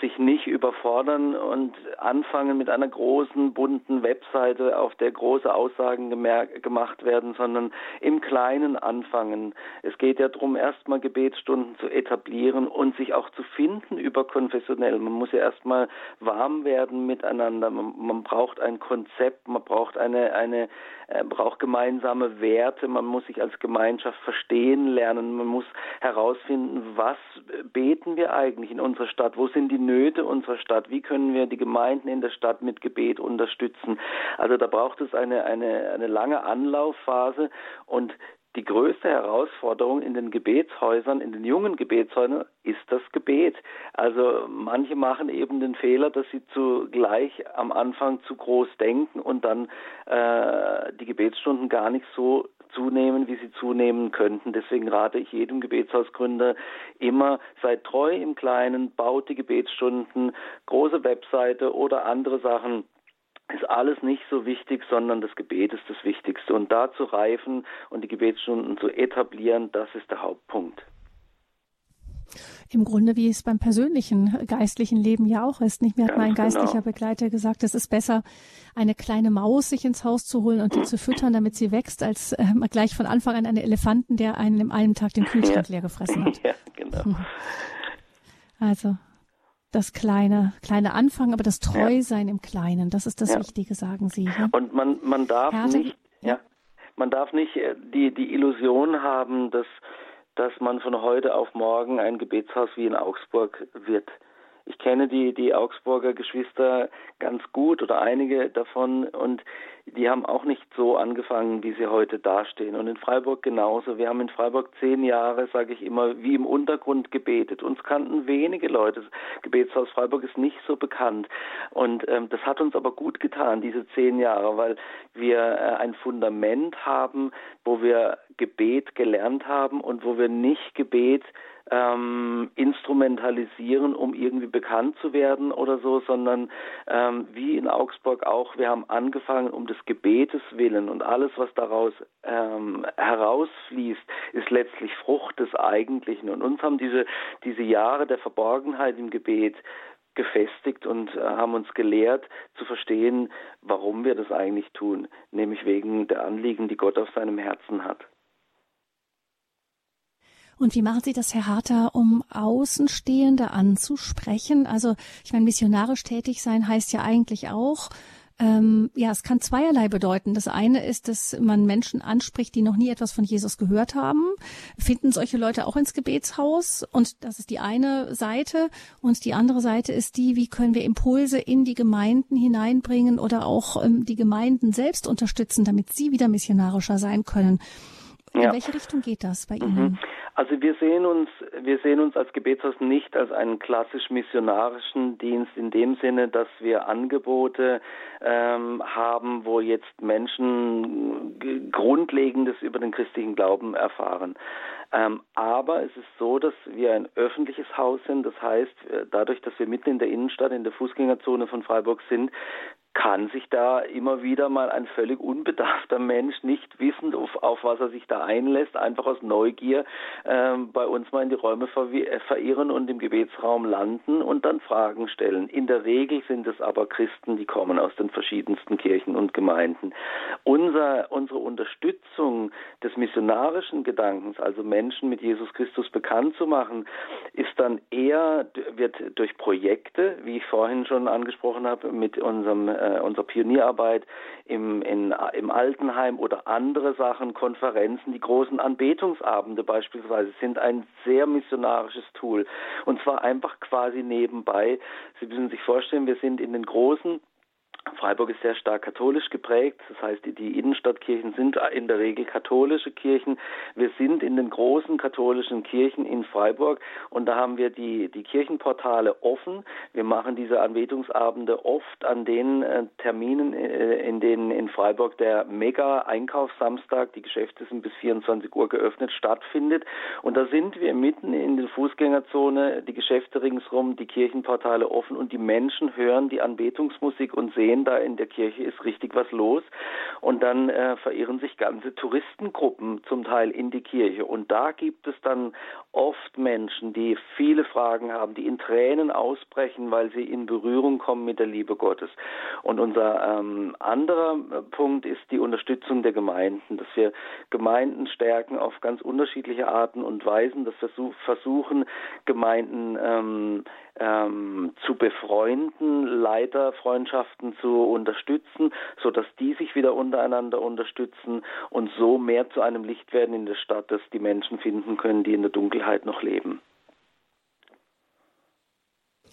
sich nicht überfordern und anfangen mit einer großen, bunten Webseite, auf der große Aussagen gemacht werden, sondern im Kleinen anfangen. Es geht ja darum, erstmal Gebetsstunden zu etablieren und sich auch zu finden über konfessionell. Man muss ja erstmal warm werden miteinander. Man, man braucht ein Konzept, man braucht eine, eine, äh, braucht gemeinsame Werte, man muss sich als Gemeinschaft verstehen lernen, man muss herausfinden, was beten wir eigentlich in unserer Stadt, wo sind die Nöte unserer Stadt? Wie können wir die Gemeinden in der Stadt mit Gebet unterstützen? Also da braucht es eine, eine, eine lange Anlaufphase und die größte Herausforderung in den Gebetshäusern, in den jungen Gebetshäusern, ist das Gebet. Also manche machen eben den Fehler, dass sie zugleich am Anfang zu groß denken und dann äh, die Gebetsstunden gar nicht so zunehmen, wie sie zunehmen könnten. Deswegen rate ich jedem Gebetshausgründer immer, seid treu im Kleinen, baut die Gebetsstunden, große Webseite oder andere Sachen ist alles nicht so wichtig, sondern das Gebet ist das Wichtigste. Und da zu reifen und die Gebetsstunden zu etablieren, das ist der Hauptpunkt. Im Grunde, wie es beim persönlichen geistlichen Leben ja auch ist. Nicht mehr hat mein geistlicher genau. Begleiter gesagt, es ist besser, eine kleine Maus sich ins Haus zu holen und die zu füttern, damit sie wächst, als äh, gleich von Anfang an einen Elefanten, der einen in einem Tag den Kühlschrank ja. leer gefressen hat. Ja, genau. Also, das kleine, kleine Anfangen, aber das Treusein ja. im Kleinen, das ist das ja. Wichtige, sagen Sie. Ja? Und man, man darf Härte, nicht, ja, man darf nicht äh, die, die Illusion haben, dass, dass man von heute auf morgen ein Gebetshaus wie in Augsburg wird. Ich kenne die, die Augsburger Geschwister ganz gut oder einige davon und die haben auch nicht so angefangen, wie sie heute dastehen. Und in Freiburg genauso. Wir haben in Freiburg zehn Jahre, sage ich immer, wie im Untergrund gebetet. Uns kannten wenige Leute. Das Gebetshaus Freiburg ist nicht so bekannt. Und ähm, das hat uns aber gut getan, diese zehn Jahre, weil wir äh, ein Fundament haben, wo wir Gebet gelernt haben und wo wir nicht Gebet ähm, instrumentalisieren, um irgendwie bekannt zu werden oder so, sondern ähm, wie in Augsburg auch, wir haben angefangen um des Gebetes willen und alles, was daraus ähm, herausfließt, ist letztlich Frucht des Eigentlichen. Und uns haben diese, diese Jahre der Verborgenheit im Gebet gefestigt und äh, haben uns gelehrt zu verstehen, warum wir das eigentlich tun, nämlich wegen der Anliegen, die Gott auf seinem Herzen hat. Und wie machen Sie das, Herr Harter, um Außenstehende anzusprechen? Also, ich meine, missionarisch tätig sein heißt ja eigentlich auch, ähm, ja, es kann zweierlei bedeuten. Das eine ist, dass man Menschen anspricht, die noch nie etwas von Jesus gehört haben. Finden solche Leute auch ins Gebetshaus? Und das ist die eine Seite. Und die andere Seite ist die, wie können wir Impulse in die Gemeinden hineinbringen oder auch ähm, die Gemeinden selbst unterstützen, damit sie wieder missionarischer sein können. In ja. welche Richtung geht das bei Ihnen? Mhm. Also wir sehen uns, wir sehen uns als Gebetshaus nicht als einen klassisch missionarischen Dienst in dem Sinne, dass wir Angebote ähm, haben, wo jetzt Menschen Grundlegendes über den christlichen Glauben erfahren. Ähm, aber es ist so, dass wir ein öffentliches Haus sind. Das heißt, äh, dadurch, dass wir mitten in der Innenstadt, in der Fußgängerzone von Freiburg sind, kann sich da immer wieder mal ein völlig unbedarfter Mensch, nicht wissend, auf, auf was er sich da einlässt, einfach aus Neugier ähm, bei uns mal in die Räume äh, verirren und im Gebetsraum landen und dann Fragen stellen. In der Regel sind es aber Christen, die kommen aus den verschiedensten Kirchen und Gemeinden. Unser, unsere Unterstützung des missionarischen Gedankens, also Menschen mit Jesus Christus bekannt zu machen, ist dann eher, wird durch Projekte, wie ich vorhin schon angesprochen habe, mit unserem äh, äh, unserer Pionierarbeit im, in, im Altenheim oder andere Sachen, Konferenzen, die großen Anbetungsabende beispielsweise sind ein sehr missionarisches Tool. Und zwar einfach quasi nebenbei. Sie müssen sich vorstellen, wir sind in den großen Freiburg ist sehr stark katholisch geprägt. Das heißt, die Innenstadtkirchen sind in der Regel katholische Kirchen. Wir sind in den großen katholischen Kirchen in Freiburg und da haben wir die, die Kirchenportale offen. Wir machen diese Anbetungsabende oft an den äh, Terminen, äh, in denen in Freiburg der Mega-Einkaufssamstag, die Geschäfte sind bis 24 Uhr geöffnet, stattfindet. Und da sind wir mitten in der Fußgängerzone, die Geschäfte ringsrum, die Kirchenportale offen und die Menschen hören die Anbetungsmusik und sehen da in der Kirche ist richtig was los. Und dann äh, verirren sich ganze Touristengruppen zum Teil in die Kirche. Und da gibt es dann oft Menschen, die viele Fragen haben, die in Tränen ausbrechen, weil sie in Berührung kommen mit der Liebe Gottes. Und unser ähm, anderer äh, Punkt ist die Unterstützung der Gemeinden, dass wir Gemeinden stärken auf ganz unterschiedliche Arten und Weisen, dass wir versuchen, Gemeinden ähm, ähm, zu befreunden, Leiterfreundschaften zu unterstützen, so dass die sich wieder untereinander unterstützen und so mehr zu einem Licht werden in der Stadt, dass die Menschen finden können, die in der Dunkelheit noch leben.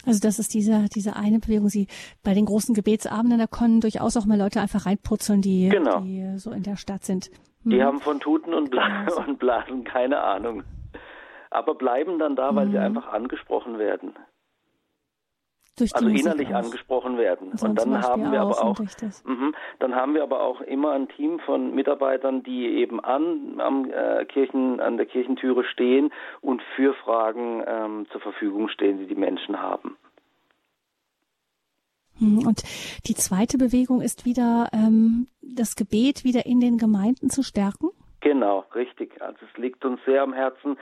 Also das ist diese, diese eine Bewegung. Sie bei den großen Gebetsabenden, da können durchaus auch mal Leute einfach reinputzeln, die, genau. die so in der Stadt sind. Hm. Die haben von Tuten und, Bla und Blasen keine Ahnung. Aber bleiben dann da, weil hm. sie einfach angesprochen werden also innerlich auch. angesprochen werden. Und, und dann haben wir aber auch, mh, dann haben wir aber auch immer ein Team von Mitarbeitern, die eben an am äh, Kirchen an der Kirchentüre stehen und für Fragen ähm, zur Verfügung stehen, die die Menschen haben. Hm, und die zweite Bewegung ist wieder ähm, das Gebet wieder in den Gemeinden zu stärken. Genau, richtig. Also es liegt uns sehr am Herzen,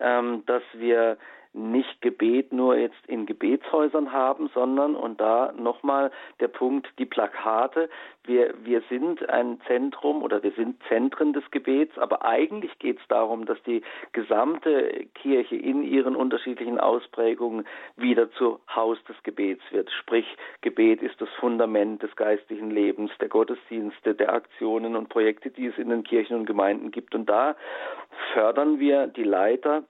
ähm, dass wir nicht Gebet nur jetzt in Gebetshäusern haben, sondern, und da nochmal der Punkt, die Plakate. Wir, wir sind ein Zentrum oder wir sind Zentren des Gebets, aber eigentlich geht es darum, dass die gesamte Kirche in ihren unterschiedlichen Ausprägungen wieder zu Haus des Gebets wird. Sprich, Gebet ist das Fundament des geistlichen Lebens, der Gottesdienste, der Aktionen und Projekte, die es in den Kirchen und Gemeinden gibt. Und da fördern wir die Leiter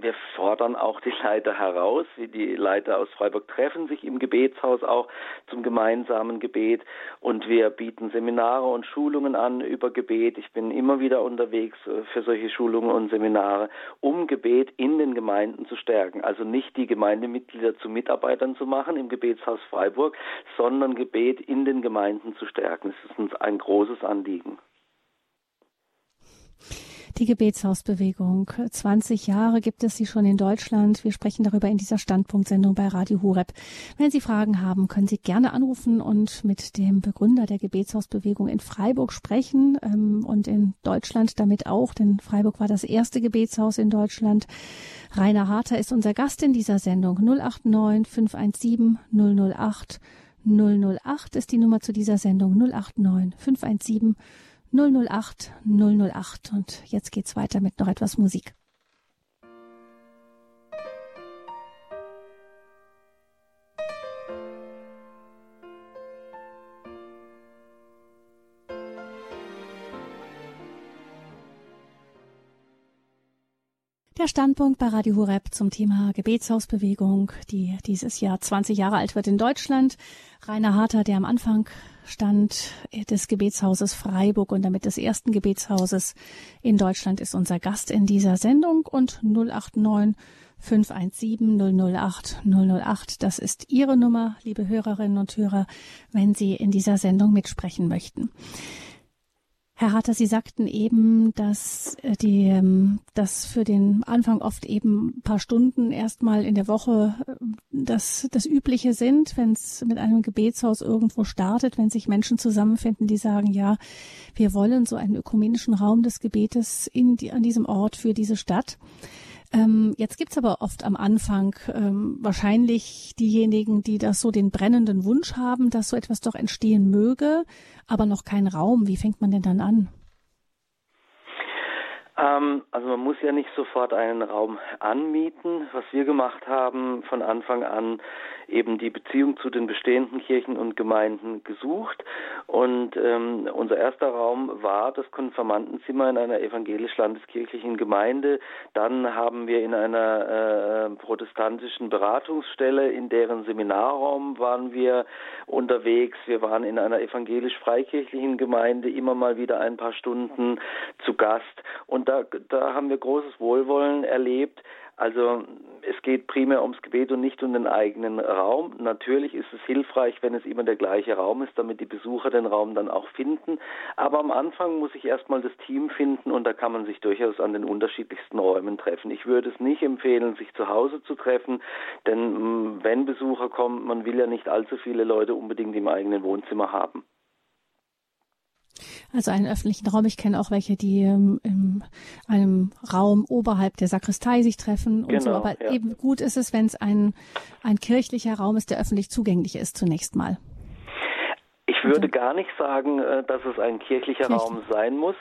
wir fordern auch die Leiter heraus, wie die Leiter aus Freiburg treffen sich im Gebetshaus auch zum gemeinsamen Gebet und wir bieten Seminare und Schulungen an über Gebet. Ich bin immer wieder unterwegs äh, für solche Schulungen und Seminare, um Gebet in den Gemeinden zu stärken. Also nicht die Gemeindemitglieder zu Mitarbeitern zu machen im Gebetshaus Freiburg, sondern Gebet in den Gemeinden zu stärken. Das ist uns ein großes Anliegen. Die Gebetshausbewegung. 20 Jahre gibt es sie schon in Deutschland. Wir sprechen darüber in dieser Standpunktsendung bei Radio Horeb. Wenn Sie Fragen haben, können Sie gerne anrufen und mit dem Begründer der Gebetshausbewegung in Freiburg sprechen ähm, und in Deutschland damit auch, denn Freiburg war das erste Gebetshaus in Deutschland. Rainer Harter ist unser Gast in dieser Sendung. 089 517 008 008 ist die Nummer zu dieser Sendung. 089 517 008 008 und jetzt geht's weiter mit noch etwas Musik. Der Standpunkt bei Radio Horeb zum Thema Gebetshausbewegung, die dieses Jahr 20 Jahre alt wird in Deutschland. Rainer Harter, der am Anfang stand des Gebetshauses Freiburg und damit des ersten Gebetshauses in Deutschland, ist unser Gast in dieser Sendung und 089 517 008 008. Das ist Ihre Nummer, liebe Hörerinnen und Hörer, wenn Sie in dieser Sendung mitsprechen möchten. Herr Harter, Sie sagten eben, dass äh, die, ähm, dass für den Anfang oft eben ein paar Stunden erstmal in der Woche äh, das, das Übliche sind, wenn es mit einem Gebetshaus irgendwo startet, wenn sich Menschen zusammenfinden, die sagen, ja, wir wollen so einen ökumenischen Raum des Gebetes in die, an diesem Ort für diese Stadt. Ähm, jetzt gibt's aber oft am Anfang ähm, wahrscheinlich diejenigen, die das so den brennenden Wunsch haben, dass so etwas doch entstehen möge, aber noch kein Raum. Wie fängt man denn dann an? Ähm, also man muss ja nicht sofort einen Raum anmieten. Was wir gemacht haben, von Anfang an eben die Beziehung zu den bestehenden Kirchen und Gemeinden gesucht. Und ähm, unser erster Raum war das Konfirmandenzimmer in einer evangelisch-landeskirchlichen Gemeinde. Dann haben wir in einer äh, protestantischen Beratungsstelle, in deren Seminarraum waren wir unterwegs. Wir waren in einer evangelisch-freikirchlichen Gemeinde immer mal wieder ein paar Stunden zu Gast. Und da, da haben wir großes Wohlwollen erlebt. Also es geht primär ums Gebet und nicht um den eigenen Raum. Natürlich ist es hilfreich, wenn es immer der gleiche Raum ist, damit die Besucher den Raum dann auch finden. Aber am Anfang muss ich erstmal das Team finden und da kann man sich durchaus an den unterschiedlichsten Räumen treffen. Ich würde es nicht empfehlen, sich zu Hause zu treffen, denn mm, wenn Besucher kommen, man will ja nicht allzu viele Leute unbedingt im eigenen Wohnzimmer haben. Also einen öffentlichen Raum. Ich kenne auch welche, die ähm, in einem Raum oberhalb der Sakristei sich treffen und genau, so. Aber ja. eben gut ist es, wenn es ein, ein kirchlicher Raum ist, der öffentlich zugänglich ist zunächst mal. Ich würde gar nicht sagen, äh, dass es ein kirchlicher Kirchen. Raum sein muss.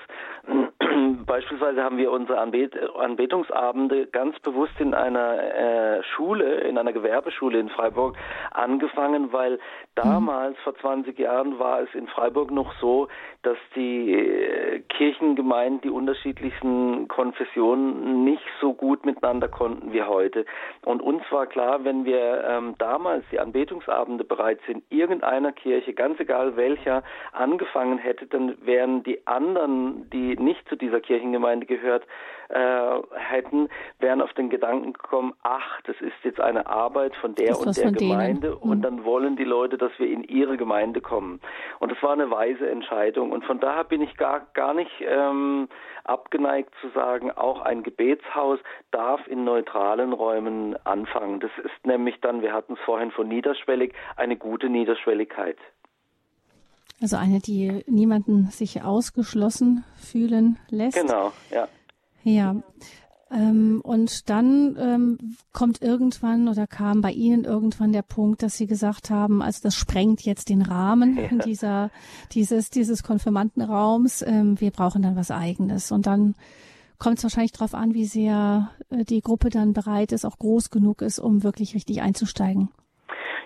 Beispielsweise haben wir unsere Anbet Anbetungsabende ganz bewusst in einer äh, Schule, in einer Gewerbeschule in Freiburg angefangen, weil damals, mhm. vor 20 Jahren, war es in Freiburg noch so, dass die äh, Kirchengemeinden, die unterschiedlichsten Konfessionen nicht so gut miteinander konnten wie heute. Und uns war klar, wenn wir ähm, damals die Anbetungsabende bereits in irgendeiner Kirche, ganz egal welcher, angefangen hätte, dann wären die anderen, die nicht zu dieser Kirchengemeinde gehört äh, hätten, wären auf den Gedanken gekommen, ach, das ist jetzt eine Arbeit von der und der Gemeinde denen. und mhm. dann wollen die Leute, dass wir in ihre Gemeinde kommen. Und das war eine weise Entscheidung. Und von daher bin ich gar, gar nicht ähm, abgeneigt zu sagen, auch ein Gebetshaus darf in neutralen Räumen anfangen. Das ist nämlich dann, wir hatten es vorhin von niederschwellig, eine gute Niederschwelligkeit. Also eine, die niemanden sich ausgeschlossen fühlen lässt. Genau, ja. Ja. Ähm, und dann ähm, kommt irgendwann oder kam bei Ihnen irgendwann der Punkt, dass Sie gesagt haben, also das sprengt jetzt den Rahmen ja. dieser, dieses, dieses Konfirmandenraums. Ähm, wir brauchen dann was Eigenes. Und dann kommt es wahrscheinlich darauf an, wie sehr äh, die Gruppe dann bereit ist, auch groß genug ist, um wirklich richtig einzusteigen.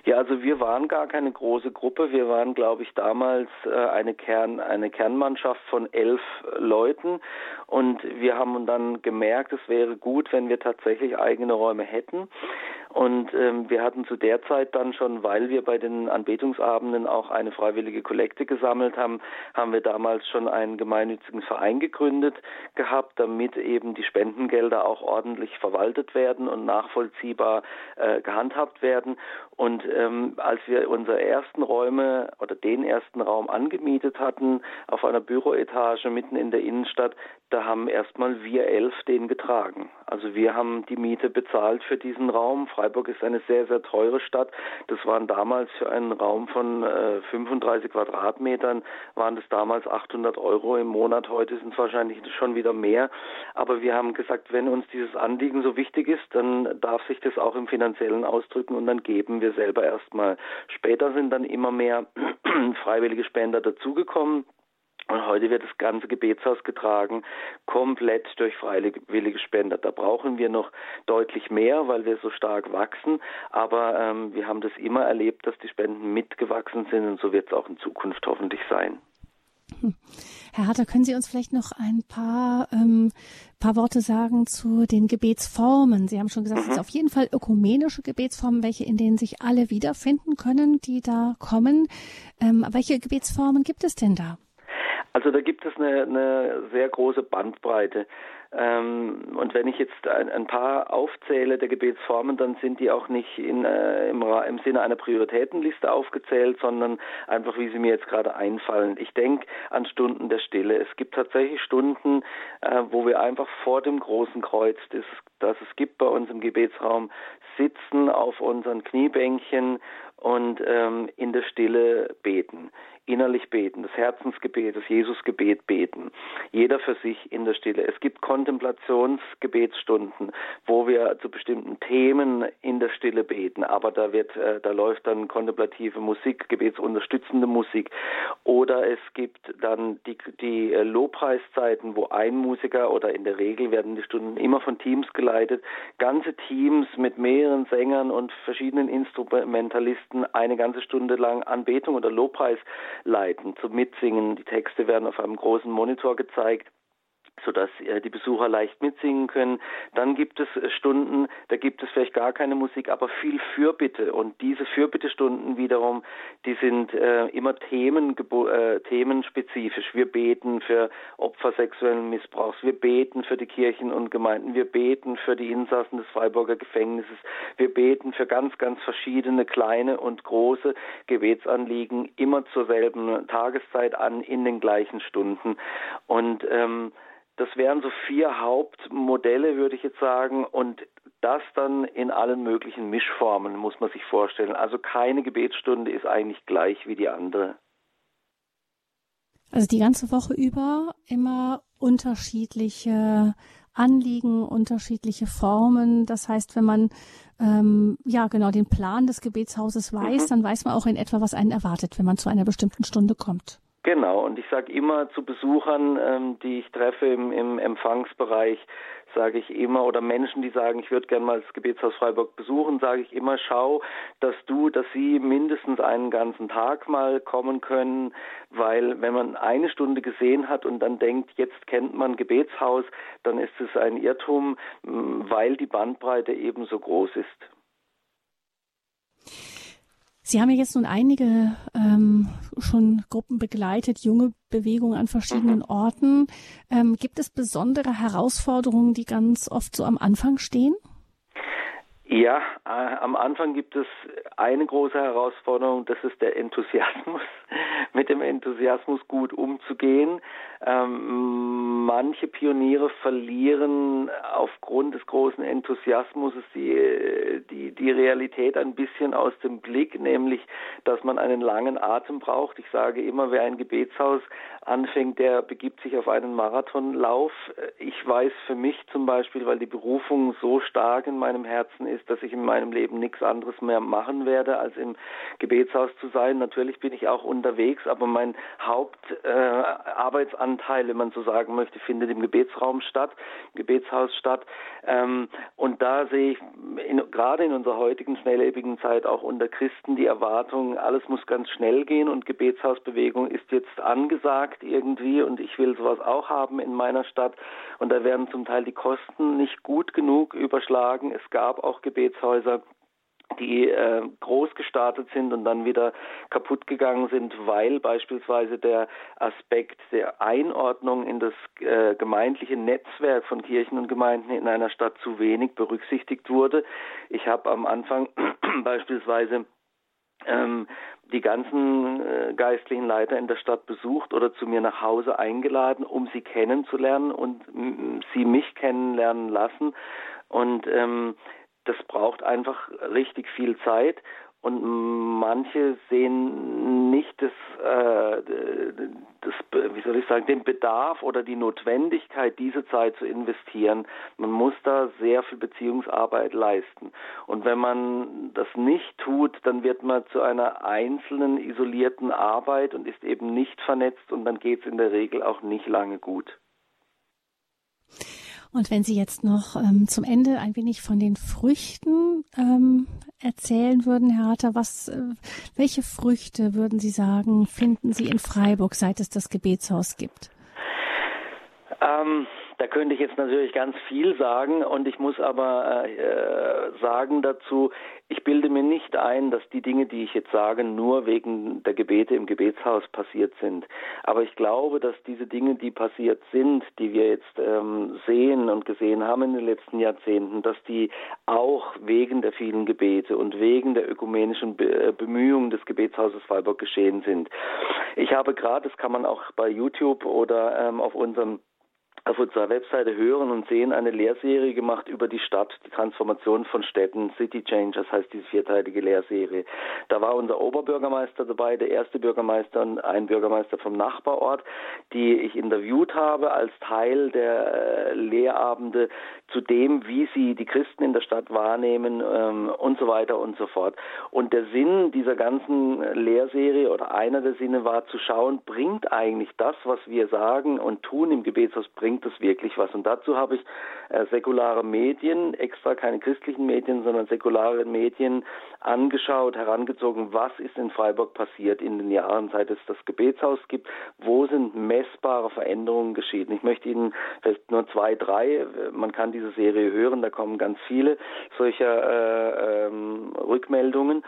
Ja, also wir waren gar keine große Gruppe. Wir waren, glaube ich, damals äh, eine Kern, eine Kernmannschaft von elf Leuten. Und wir haben dann gemerkt, es wäre gut, wenn wir tatsächlich eigene Räume hätten. Und ähm, wir hatten zu der Zeit dann schon, weil wir bei den Anbetungsabenden auch eine freiwillige Kollekte gesammelt haben, haben wir damals schon einen gemeinnützigen Verein gegründet gehabt, damit eben die Spendengelder auch ordentlich verwaltet werden und nachvollziehbar äh, gehandhabt werden. Und ähm, als wir unsere ersten Räume oder den ersten Raum angemietet hatten auf einer Büroetage mitten in der Innenstadt, da haben erstmal wir elf den getragen. Also wir haben die Miete bezahlt für diesen Raum. Freiburg ist eine sehr, sehr teure Stadt. Das waren damals für einen Raum von äh, 35 Quadratmetern, waren das damals 800 Euro im Monat. Heute sind es wahrscheinlich schon wieder mehr. Aber wir haben gesagt, wenn uns dieses Anliegen so wichtig ist, dann darf sich das auch im finanziellen ausdrücken und dann geben wir selber erstmal. Später sind dann immer mehr freiwillige Spender dazugekommen. Und heute wird das ganze Gebetshaus getragen, komplett durch freiwillige Spender. Da brauchen wir noch deutlich mehr, weil wir so stark wachsen. Aber ähm, wir haben das immer erlebt, dass die Spenden mitgewachsen sind und so wird es auch in Zukunft hoffentlich sein. Herr Harter, können Sie uns vielleicht noch ein paar, ähm, paar Worte sagen zu den Gebetsformen? Sie haben schon gesagt, mhm. es sind auf jeden Fall ökumenische Gebetsformen, welche in denen sich alle wiederfinden können, die da kommen. Ähm, welche Gebetsformen gibt es denn da? Also da gibt es eine, eine sehr große Bandbreite. Ähm, und wenn ich jetzt ein, ein, paar aufzähle der Gebetsformen, dann sind die auch nicht in, äh, im, im, Sinne einer Prioritätenliste aufgezählt, sondern einfach, wie sie mir jetzt gerade einfallen. Ich denke an Stunden der Stille. Es gibt tatsächlich Stunden, äh, wo wir einfach vor dem großen Kreuz, das, das es gibt bei uns im Gebetsraum, sitzen auf unseren Kniebänkchen und ähm, in der Stille beten innerlich beten, das Herzensgebet, das Jesusgebet beten. Jeder für sich in der Stille. Es gibt Kontemplationsgebetsstunden, wo wir zu bestimmten Themen in der Stille beten, aber da wird, äh, da läuft dann kontemplative Musik, gebetsunterstützende Musik. Oder es gibt dann die, die äh, Lobpreiszeiten, wo ein Musiker oder in der Regel werden die Stunden immer von Teams geleitet, ganze Teams mit mehreren Sängern und verschiedenen Instrumentalisten eine ganze Stunde lang Anbetung oder Lobpreis leiten, zum Mitsingen. Die Texte werden auf einem großen Monitor gezeigt sodass äh, die Besucher leicht mitsingen können. Dann gibt es äh, Stunden, da gibt es vielleicht gar keine Musik, aber viel Fürbitte. Und diese Fürbittestunden wiederum, die sind äh, immer Themen, äh, themenspezifisch. Wir beten für Opfer sexuellen Missbrauchs, wir beten für die Kirchen und Gemeinden, wir beten für die Insassen des Freiburger Gefängnisses, wir beten für ganz, ganz verschiedene kleine und große Gebetsanliegen, immer zur selben Tageszeit an, in den gleichen Stunden. Und ähm, das wären so vier Hauptmodelle, würde ich jetzt sagen, und das dann in allen möglichen Mischformen, muss man sich vorstellen. Also keine Gebetsstunde ist eigentlich gleich wie die andere. Also die ganze Woche über immer unterschiedliche Anliegen, unterschiedliche Formen. Das heißt, wenn man ähm, ja genau den Plan des Gebetshauses weiß, mhm. dann weiß man auch in etwa, was einen erwartet, wenn man zu einer bestimmten Stunde kommt. Genau, und ich sage immer zu Besuchern, ähm, die ich treffe im, im Empfangsbereich, sage ich immer, oder Menschen, die sagen, ich würde gerne mal das Gebetshaus Freiburg besuchen, sage ich immer, schau, dass du, dass sie mindestens einen ganzen Tag mal kommen können, weil wenn man eine Stunde gesehen hat und dann denkt, jetzt kennt man Gebetshaus, dann ist es ein Irrtum, weil die Bandbreite eben so groß ist. Sie haben ja jetzt nun einige ähm, schon Gruppen begleitet, junge Bewegungen an verschiedenen mhm. Orten. Ähm, gibt es besondere Herausforderungen, die ganz oft so am Anfang stehen? Ja, äh, am Anfang gibt es eine große Herausforderung, das ist der Enthusiasmus, mit dem Enthusiasmus gut umzugehen. Ähm, manche Pioniere verlieren aufgrund des großen Enthusiasmus die, die, die Realität ein bisschen aus dem Blick, nämlich, dass man einen langen Atem braucht. Ich sage immer, wer ein Gebetshaus anfängt, der begibt sich auf einen Marathonlauf. Ich weiß für mich zum Beispiel, weil die Berufung so stark in meinem Herzen ist, dass ich in meinem Leben nichts anderes mehr machen werde, als im Gebetshaus zu sein. Natürlich bin ich auch unterwegs, aber mein Hauptarbeitsanteil, äh, wenn man so sagen möchte, findet im Gebetsraum statt, im Gebetshaus statt. Ähm, und da sehe ich in, gerade in unserer heutigen schnelllebigen Zeit auch unter Christen die Erwartung, alles muss ganz schnell gehen und Gebetshausbewegung ist jetzt angesagt irgendwie und ich will sowas auch haben in meiner Stadt. Und da werden zum Teil die Kosten nicht gut genug überschlagen. Es gab auch Gebetshäuser, die äh, groß gestartet sind und dann wieder kaputt gegangen sind, weil beispielsweise der Aspekt der Einordnung in das äh, gemeindliche Netzwerk von Kirchen und Gemeinden in einer Stadt zu wenig berücksichtigt wurde. Ich habe am Anfang beispielsweise ähm, die ganzen äh, geistlichen Leiter in der Stadt besucht oder zu mir nach Hause eingeladen, um sie kennenzulernen und sie mich kennenlernen lassen. Und ähm, das braucht einfach richtig viel Zeit und manche sehen nicht das, äh, das, wie soll ich sagen, den Bedarf oder die Notwendigkeit, diese Zeit zu investieren. Man muss da sehr viel Beziehungsarbeit leisten. Und wenn man das nicht tut, dann wird man zu einer einzelnen, isolierten Arbeit und ist eben nicht vernetzt und dann geht es in der Regel auch nicht lange gut. Und wenn Sie jetzt noch ähm, zum Ende ein wenig von den Früchten ähm, erzählen würden, Herr Harter, was, äh, welche Früchte würden Sie sagen, finden Sie in Freiburg, seit es das Gebetshaus gibt? Ähm, da könnte ich jetzt natürlich ganz viel sagen und ich muss aber äh, sagen dazu, ich bilde mir nicht ein, dass die Dinge, die ich jetzt sage, nur wegen der Gebete im Gebetshaus passiert sind. Aber ich glaube, dass diese Dinge, die passiert sind, die wir jetzt ähm, sehen und gesehen haben in den letzten Jahrzehnten, dass die auch wegen der vielen Gebete und wegen der ökumenischen Be äh, Bemühungen des Gebetshauses Freiburg geschehen sind. Ich habe gerade, das kann man auch bei YouTube oder ähm, auf unserem auf unserer Webseite hören und sehen, eine Lehrserie gemacht über die Stadt, die Transformation von Städten, City Change, das heißt diese vierteilige Lehrserie. Da war unser Oberbürgermeister dabei, der erste Bürgermeister und ein Bürgermeister vom Nachbarort, die ich interviewt habe als Teil der äh, Lehrabende zu dem, wie sie die Christen in der Stadt wahrnehmen ähm, und so weiter und so fort. Und der Sinn dieser ganzen Lehrserie oder einer der Sinne war zu schauen, bringt eigentlich das, was wir sagen und tun im Gebetshaus, bringt es wirklich was? Und dazu habe ich äh, säkulare Medien, extra keine christlichen Medien, sondern säkulare Medien angeschaut, herangezogen, was ist in Freiburg passiert in den Jahren, seit es das Gebetshaus gibt, wo sind messbare Veränderungen geschehen. Ich möchte Ihnen vielleicht nur zwei, drei, man kann diese Serie hören, da kommen ganz viele solcher äh, ähm, Rückmeldungen,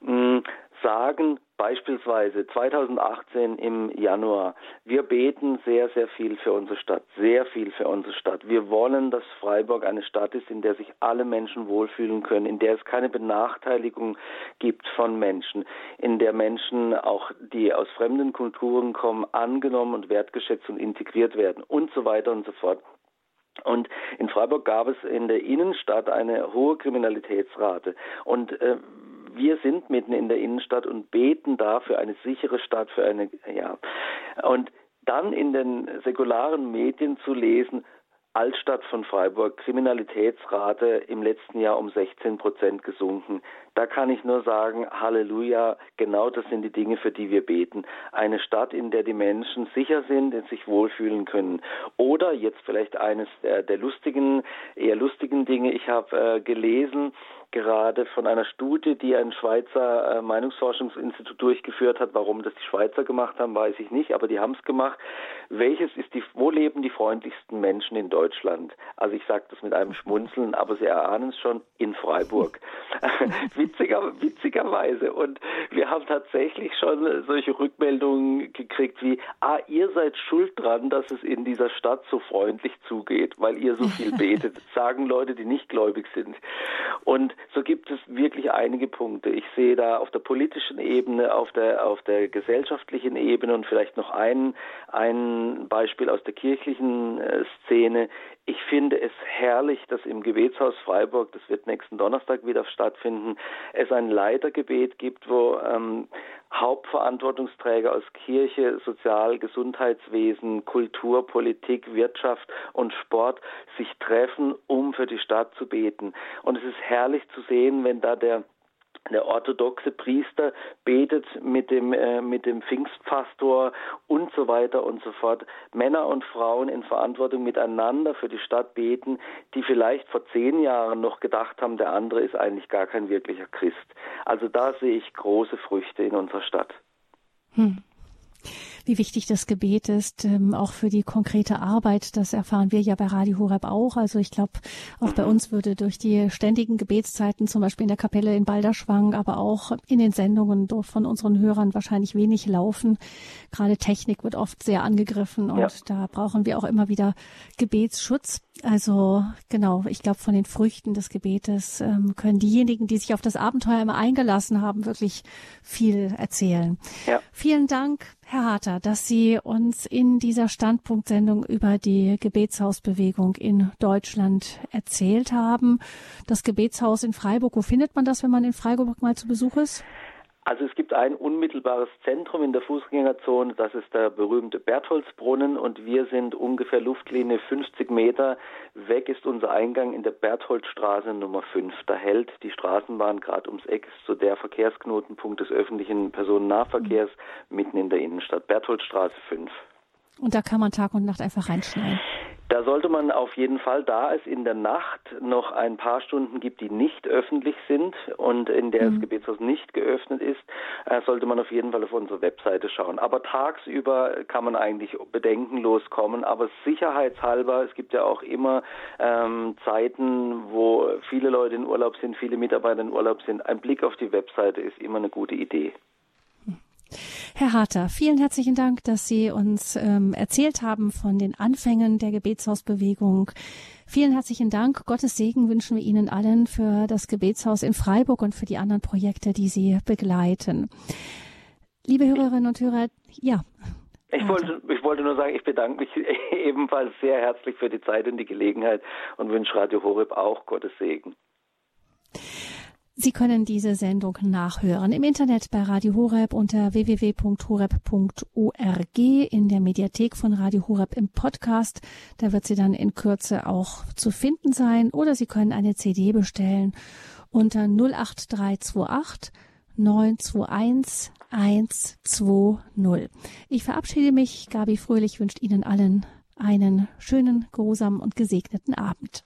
mh, hm, sagen, Beispielsweise 2018 im Januar. Wir beten sehr, sehr viel für unsere Stadt, sehr viel für unsere Stadt. Wir wollen, dass Freiburg eine Stadt ist, in der sich alle Menschen wohlfühlen können, in der es keine Benachteiligung gibt von Menschen, in der Menschen auch, die aus fremden Kulturen kommen, angenommen und wertgeschätzt und integriert werden und so weiter und so fort. Und in Freiburg gab es in der Innenstadt eine hohe Kriminalitätsrate. Und äh, wir sind mitten in der Innenstadt und beten da für eine sichere Stadt, für eine, ja. Und dann in den säkularen Medien zu lesen, Altstadt von Freiburg, Kriminalitätsrate im letzten Jahr um 16 Prozent gesunken. Da kann ich nur sagen, Halleluja, genau das sind die Dinge, für die wir beten. Eine Stadt, in der die Menschen sicher sind und sich wohlfühlen können. Oder jetzt vielleicht eines der, der lustigen, eher lustigen Dinge. Ich habe äh, gelesen, gerade von einer Studie, die ein Schweizer äh, Meinungsforschungsinstitut durchgeführt hat. Warum das die Schweizer gemacht haben, weiß ich nicht, aber die haben es gemacht. Welches ist die, wo leben die freundlichsten Menschen in Deutschland? Also ich sage das mit einem Schmunzeln, aber Sie erahnen es schon, in Freiburg. Witziger, witzigerweise. Und wir haben tatsächlich schon solche Rückmeldungen gekriegt wie, ah, ihr seid schuld dran, dass es in dieser Stadt so freundlich zugeht, weil ihr so viel betet, sagen Leute, die nicht gläubig sind. Und so gibt es wirklich einige Punkte. Ich sehe da auf der politischen Ebene, auf der, auf der gesellschaftlichen Ebene und vielleicht noch ein, ein Beispiel aus der kirchlichen äh, Szene. Ich finde es herrlich, dass im Gebetshaus Freiburg, das wird nächsten Donnerstag wieder stattfinden, es ein Leitergebet gibt, wo ähm, Hauptverantwortungsträger aus Kirche, Sozial-, Gesundheitswesen, Kultur, Politik, Wirtschaft und Sport sich treffen, um für die Stadt zu beten. Und es ist herrlich zu sehen, wenn da der der orthodoxe Priester betet mit dem, äh, mit dem Pfingstpastor und so weiter und so fort. Männer und Frauen in Verantwortung miteinander für die Stadt beten, die vielleicht vor zehn Jahren noch gedacht haben, der andere ist eigentlich gar kein wirklicher Christ. Also da sehe ich große Früchte in unserer Stadt. Hm wie wichtig das Gebet ist, ähm, auch für die konkrete Arbeit. Das erfahren wir ja bei Radio Horeb auch. Also ich glaube, auch bei uns würde durch die ständigen Gebetszeiten, zum Beispiel in der Kapelle in Balderschwang, aber auch in den Sendungen von unseren Hörern wahrscheinlich wenig laufen. Gerade Technik wird oft sehr angegriffen und ja. da brauchen wir auch immer wieder Gebetsschutz. Also genau, ich glaube, von den Früchten des Gebetes ähm, können diejenigen, die sich auf das Abenteuer immer eingelassen haben, wirklich viel erzählen. Ja. Vielen Dank, Herr Harter, dass Sie uns in dieser Standpunktsendung über die Gebetshausbewegung in Deutschland erzählt haben. Das Gebetshaus in Freiburg, wo findet man das, wenn man in Freiburg mal zu Besuch ist? Also es gibt ein unmittelbares Zentrum in der Fußgängerzone, das ist der berühmte Bertholdsbrunnen und wir sind ungefähr Luftlinie 50 Meter weg ist unser Eingang in der Bertholdstraße Nummer 5. Da hält die Straßenbahn gerade ums Eck, ist so der Verkehrsknotenpunkt des öffentlichen Personennahverkehrs mitten in der Innenstadt. Bertholdstraße 5. Und da kann man Tag und Nacht einfach reinschneiden. Da sollte man auf jeden Fall, da es in der Nacht noch ein paar Stunden gibt, die nicht öffentlich sind und in der mhm. das Gebetshaus nicht geöffnet ist, äh, sollte man auf jeden Fall auf unsere Webseite schauen. Aber tagsüber kann man eigentlich bedenkenlos kommen, aber sicherheitshalber, es gibt ja auch immer ähm, Zeiten, wo viele Leute in Urlaub sind, viele Mitarbeiter in Urlaub sind. Ein Blick auf die Webseite ist immer eine gute Idee. Herr Harter, vielen herzlichen Dank, dass Sie uns ähm, erzählt haben von den Anfängen der Gebetshausbewegung. Vielen herzlichen Dank. Gottes Segen wünschen wir Ihnen allen für das Gebetshaus in Freiburg und für die anderen Projekte, die Sie begleiten. Liebe Hörerinnen und Hörer, ja. Ich wollte, ich wollte nur sagen, ich bedanke mich ebenfalls sehr herzlich für die Zeit und die Gelegenheit und wünsche Radio Horeb auch Gottes Segen. Sie können diese Sendung nachhören im Internet bei Radio Horeb unter www.horeb.org in der Mediathek von Radio Horeb im Podcast. Da wird sie dann in Kürze auch zu finden sein oder Sie können eine CD bestellen unter 08328 921 120. Ich verabschiede mich. Gabi Fröhlich wünscht Ihnen allen einen schönen, geruhsamen und gesegneten Abend.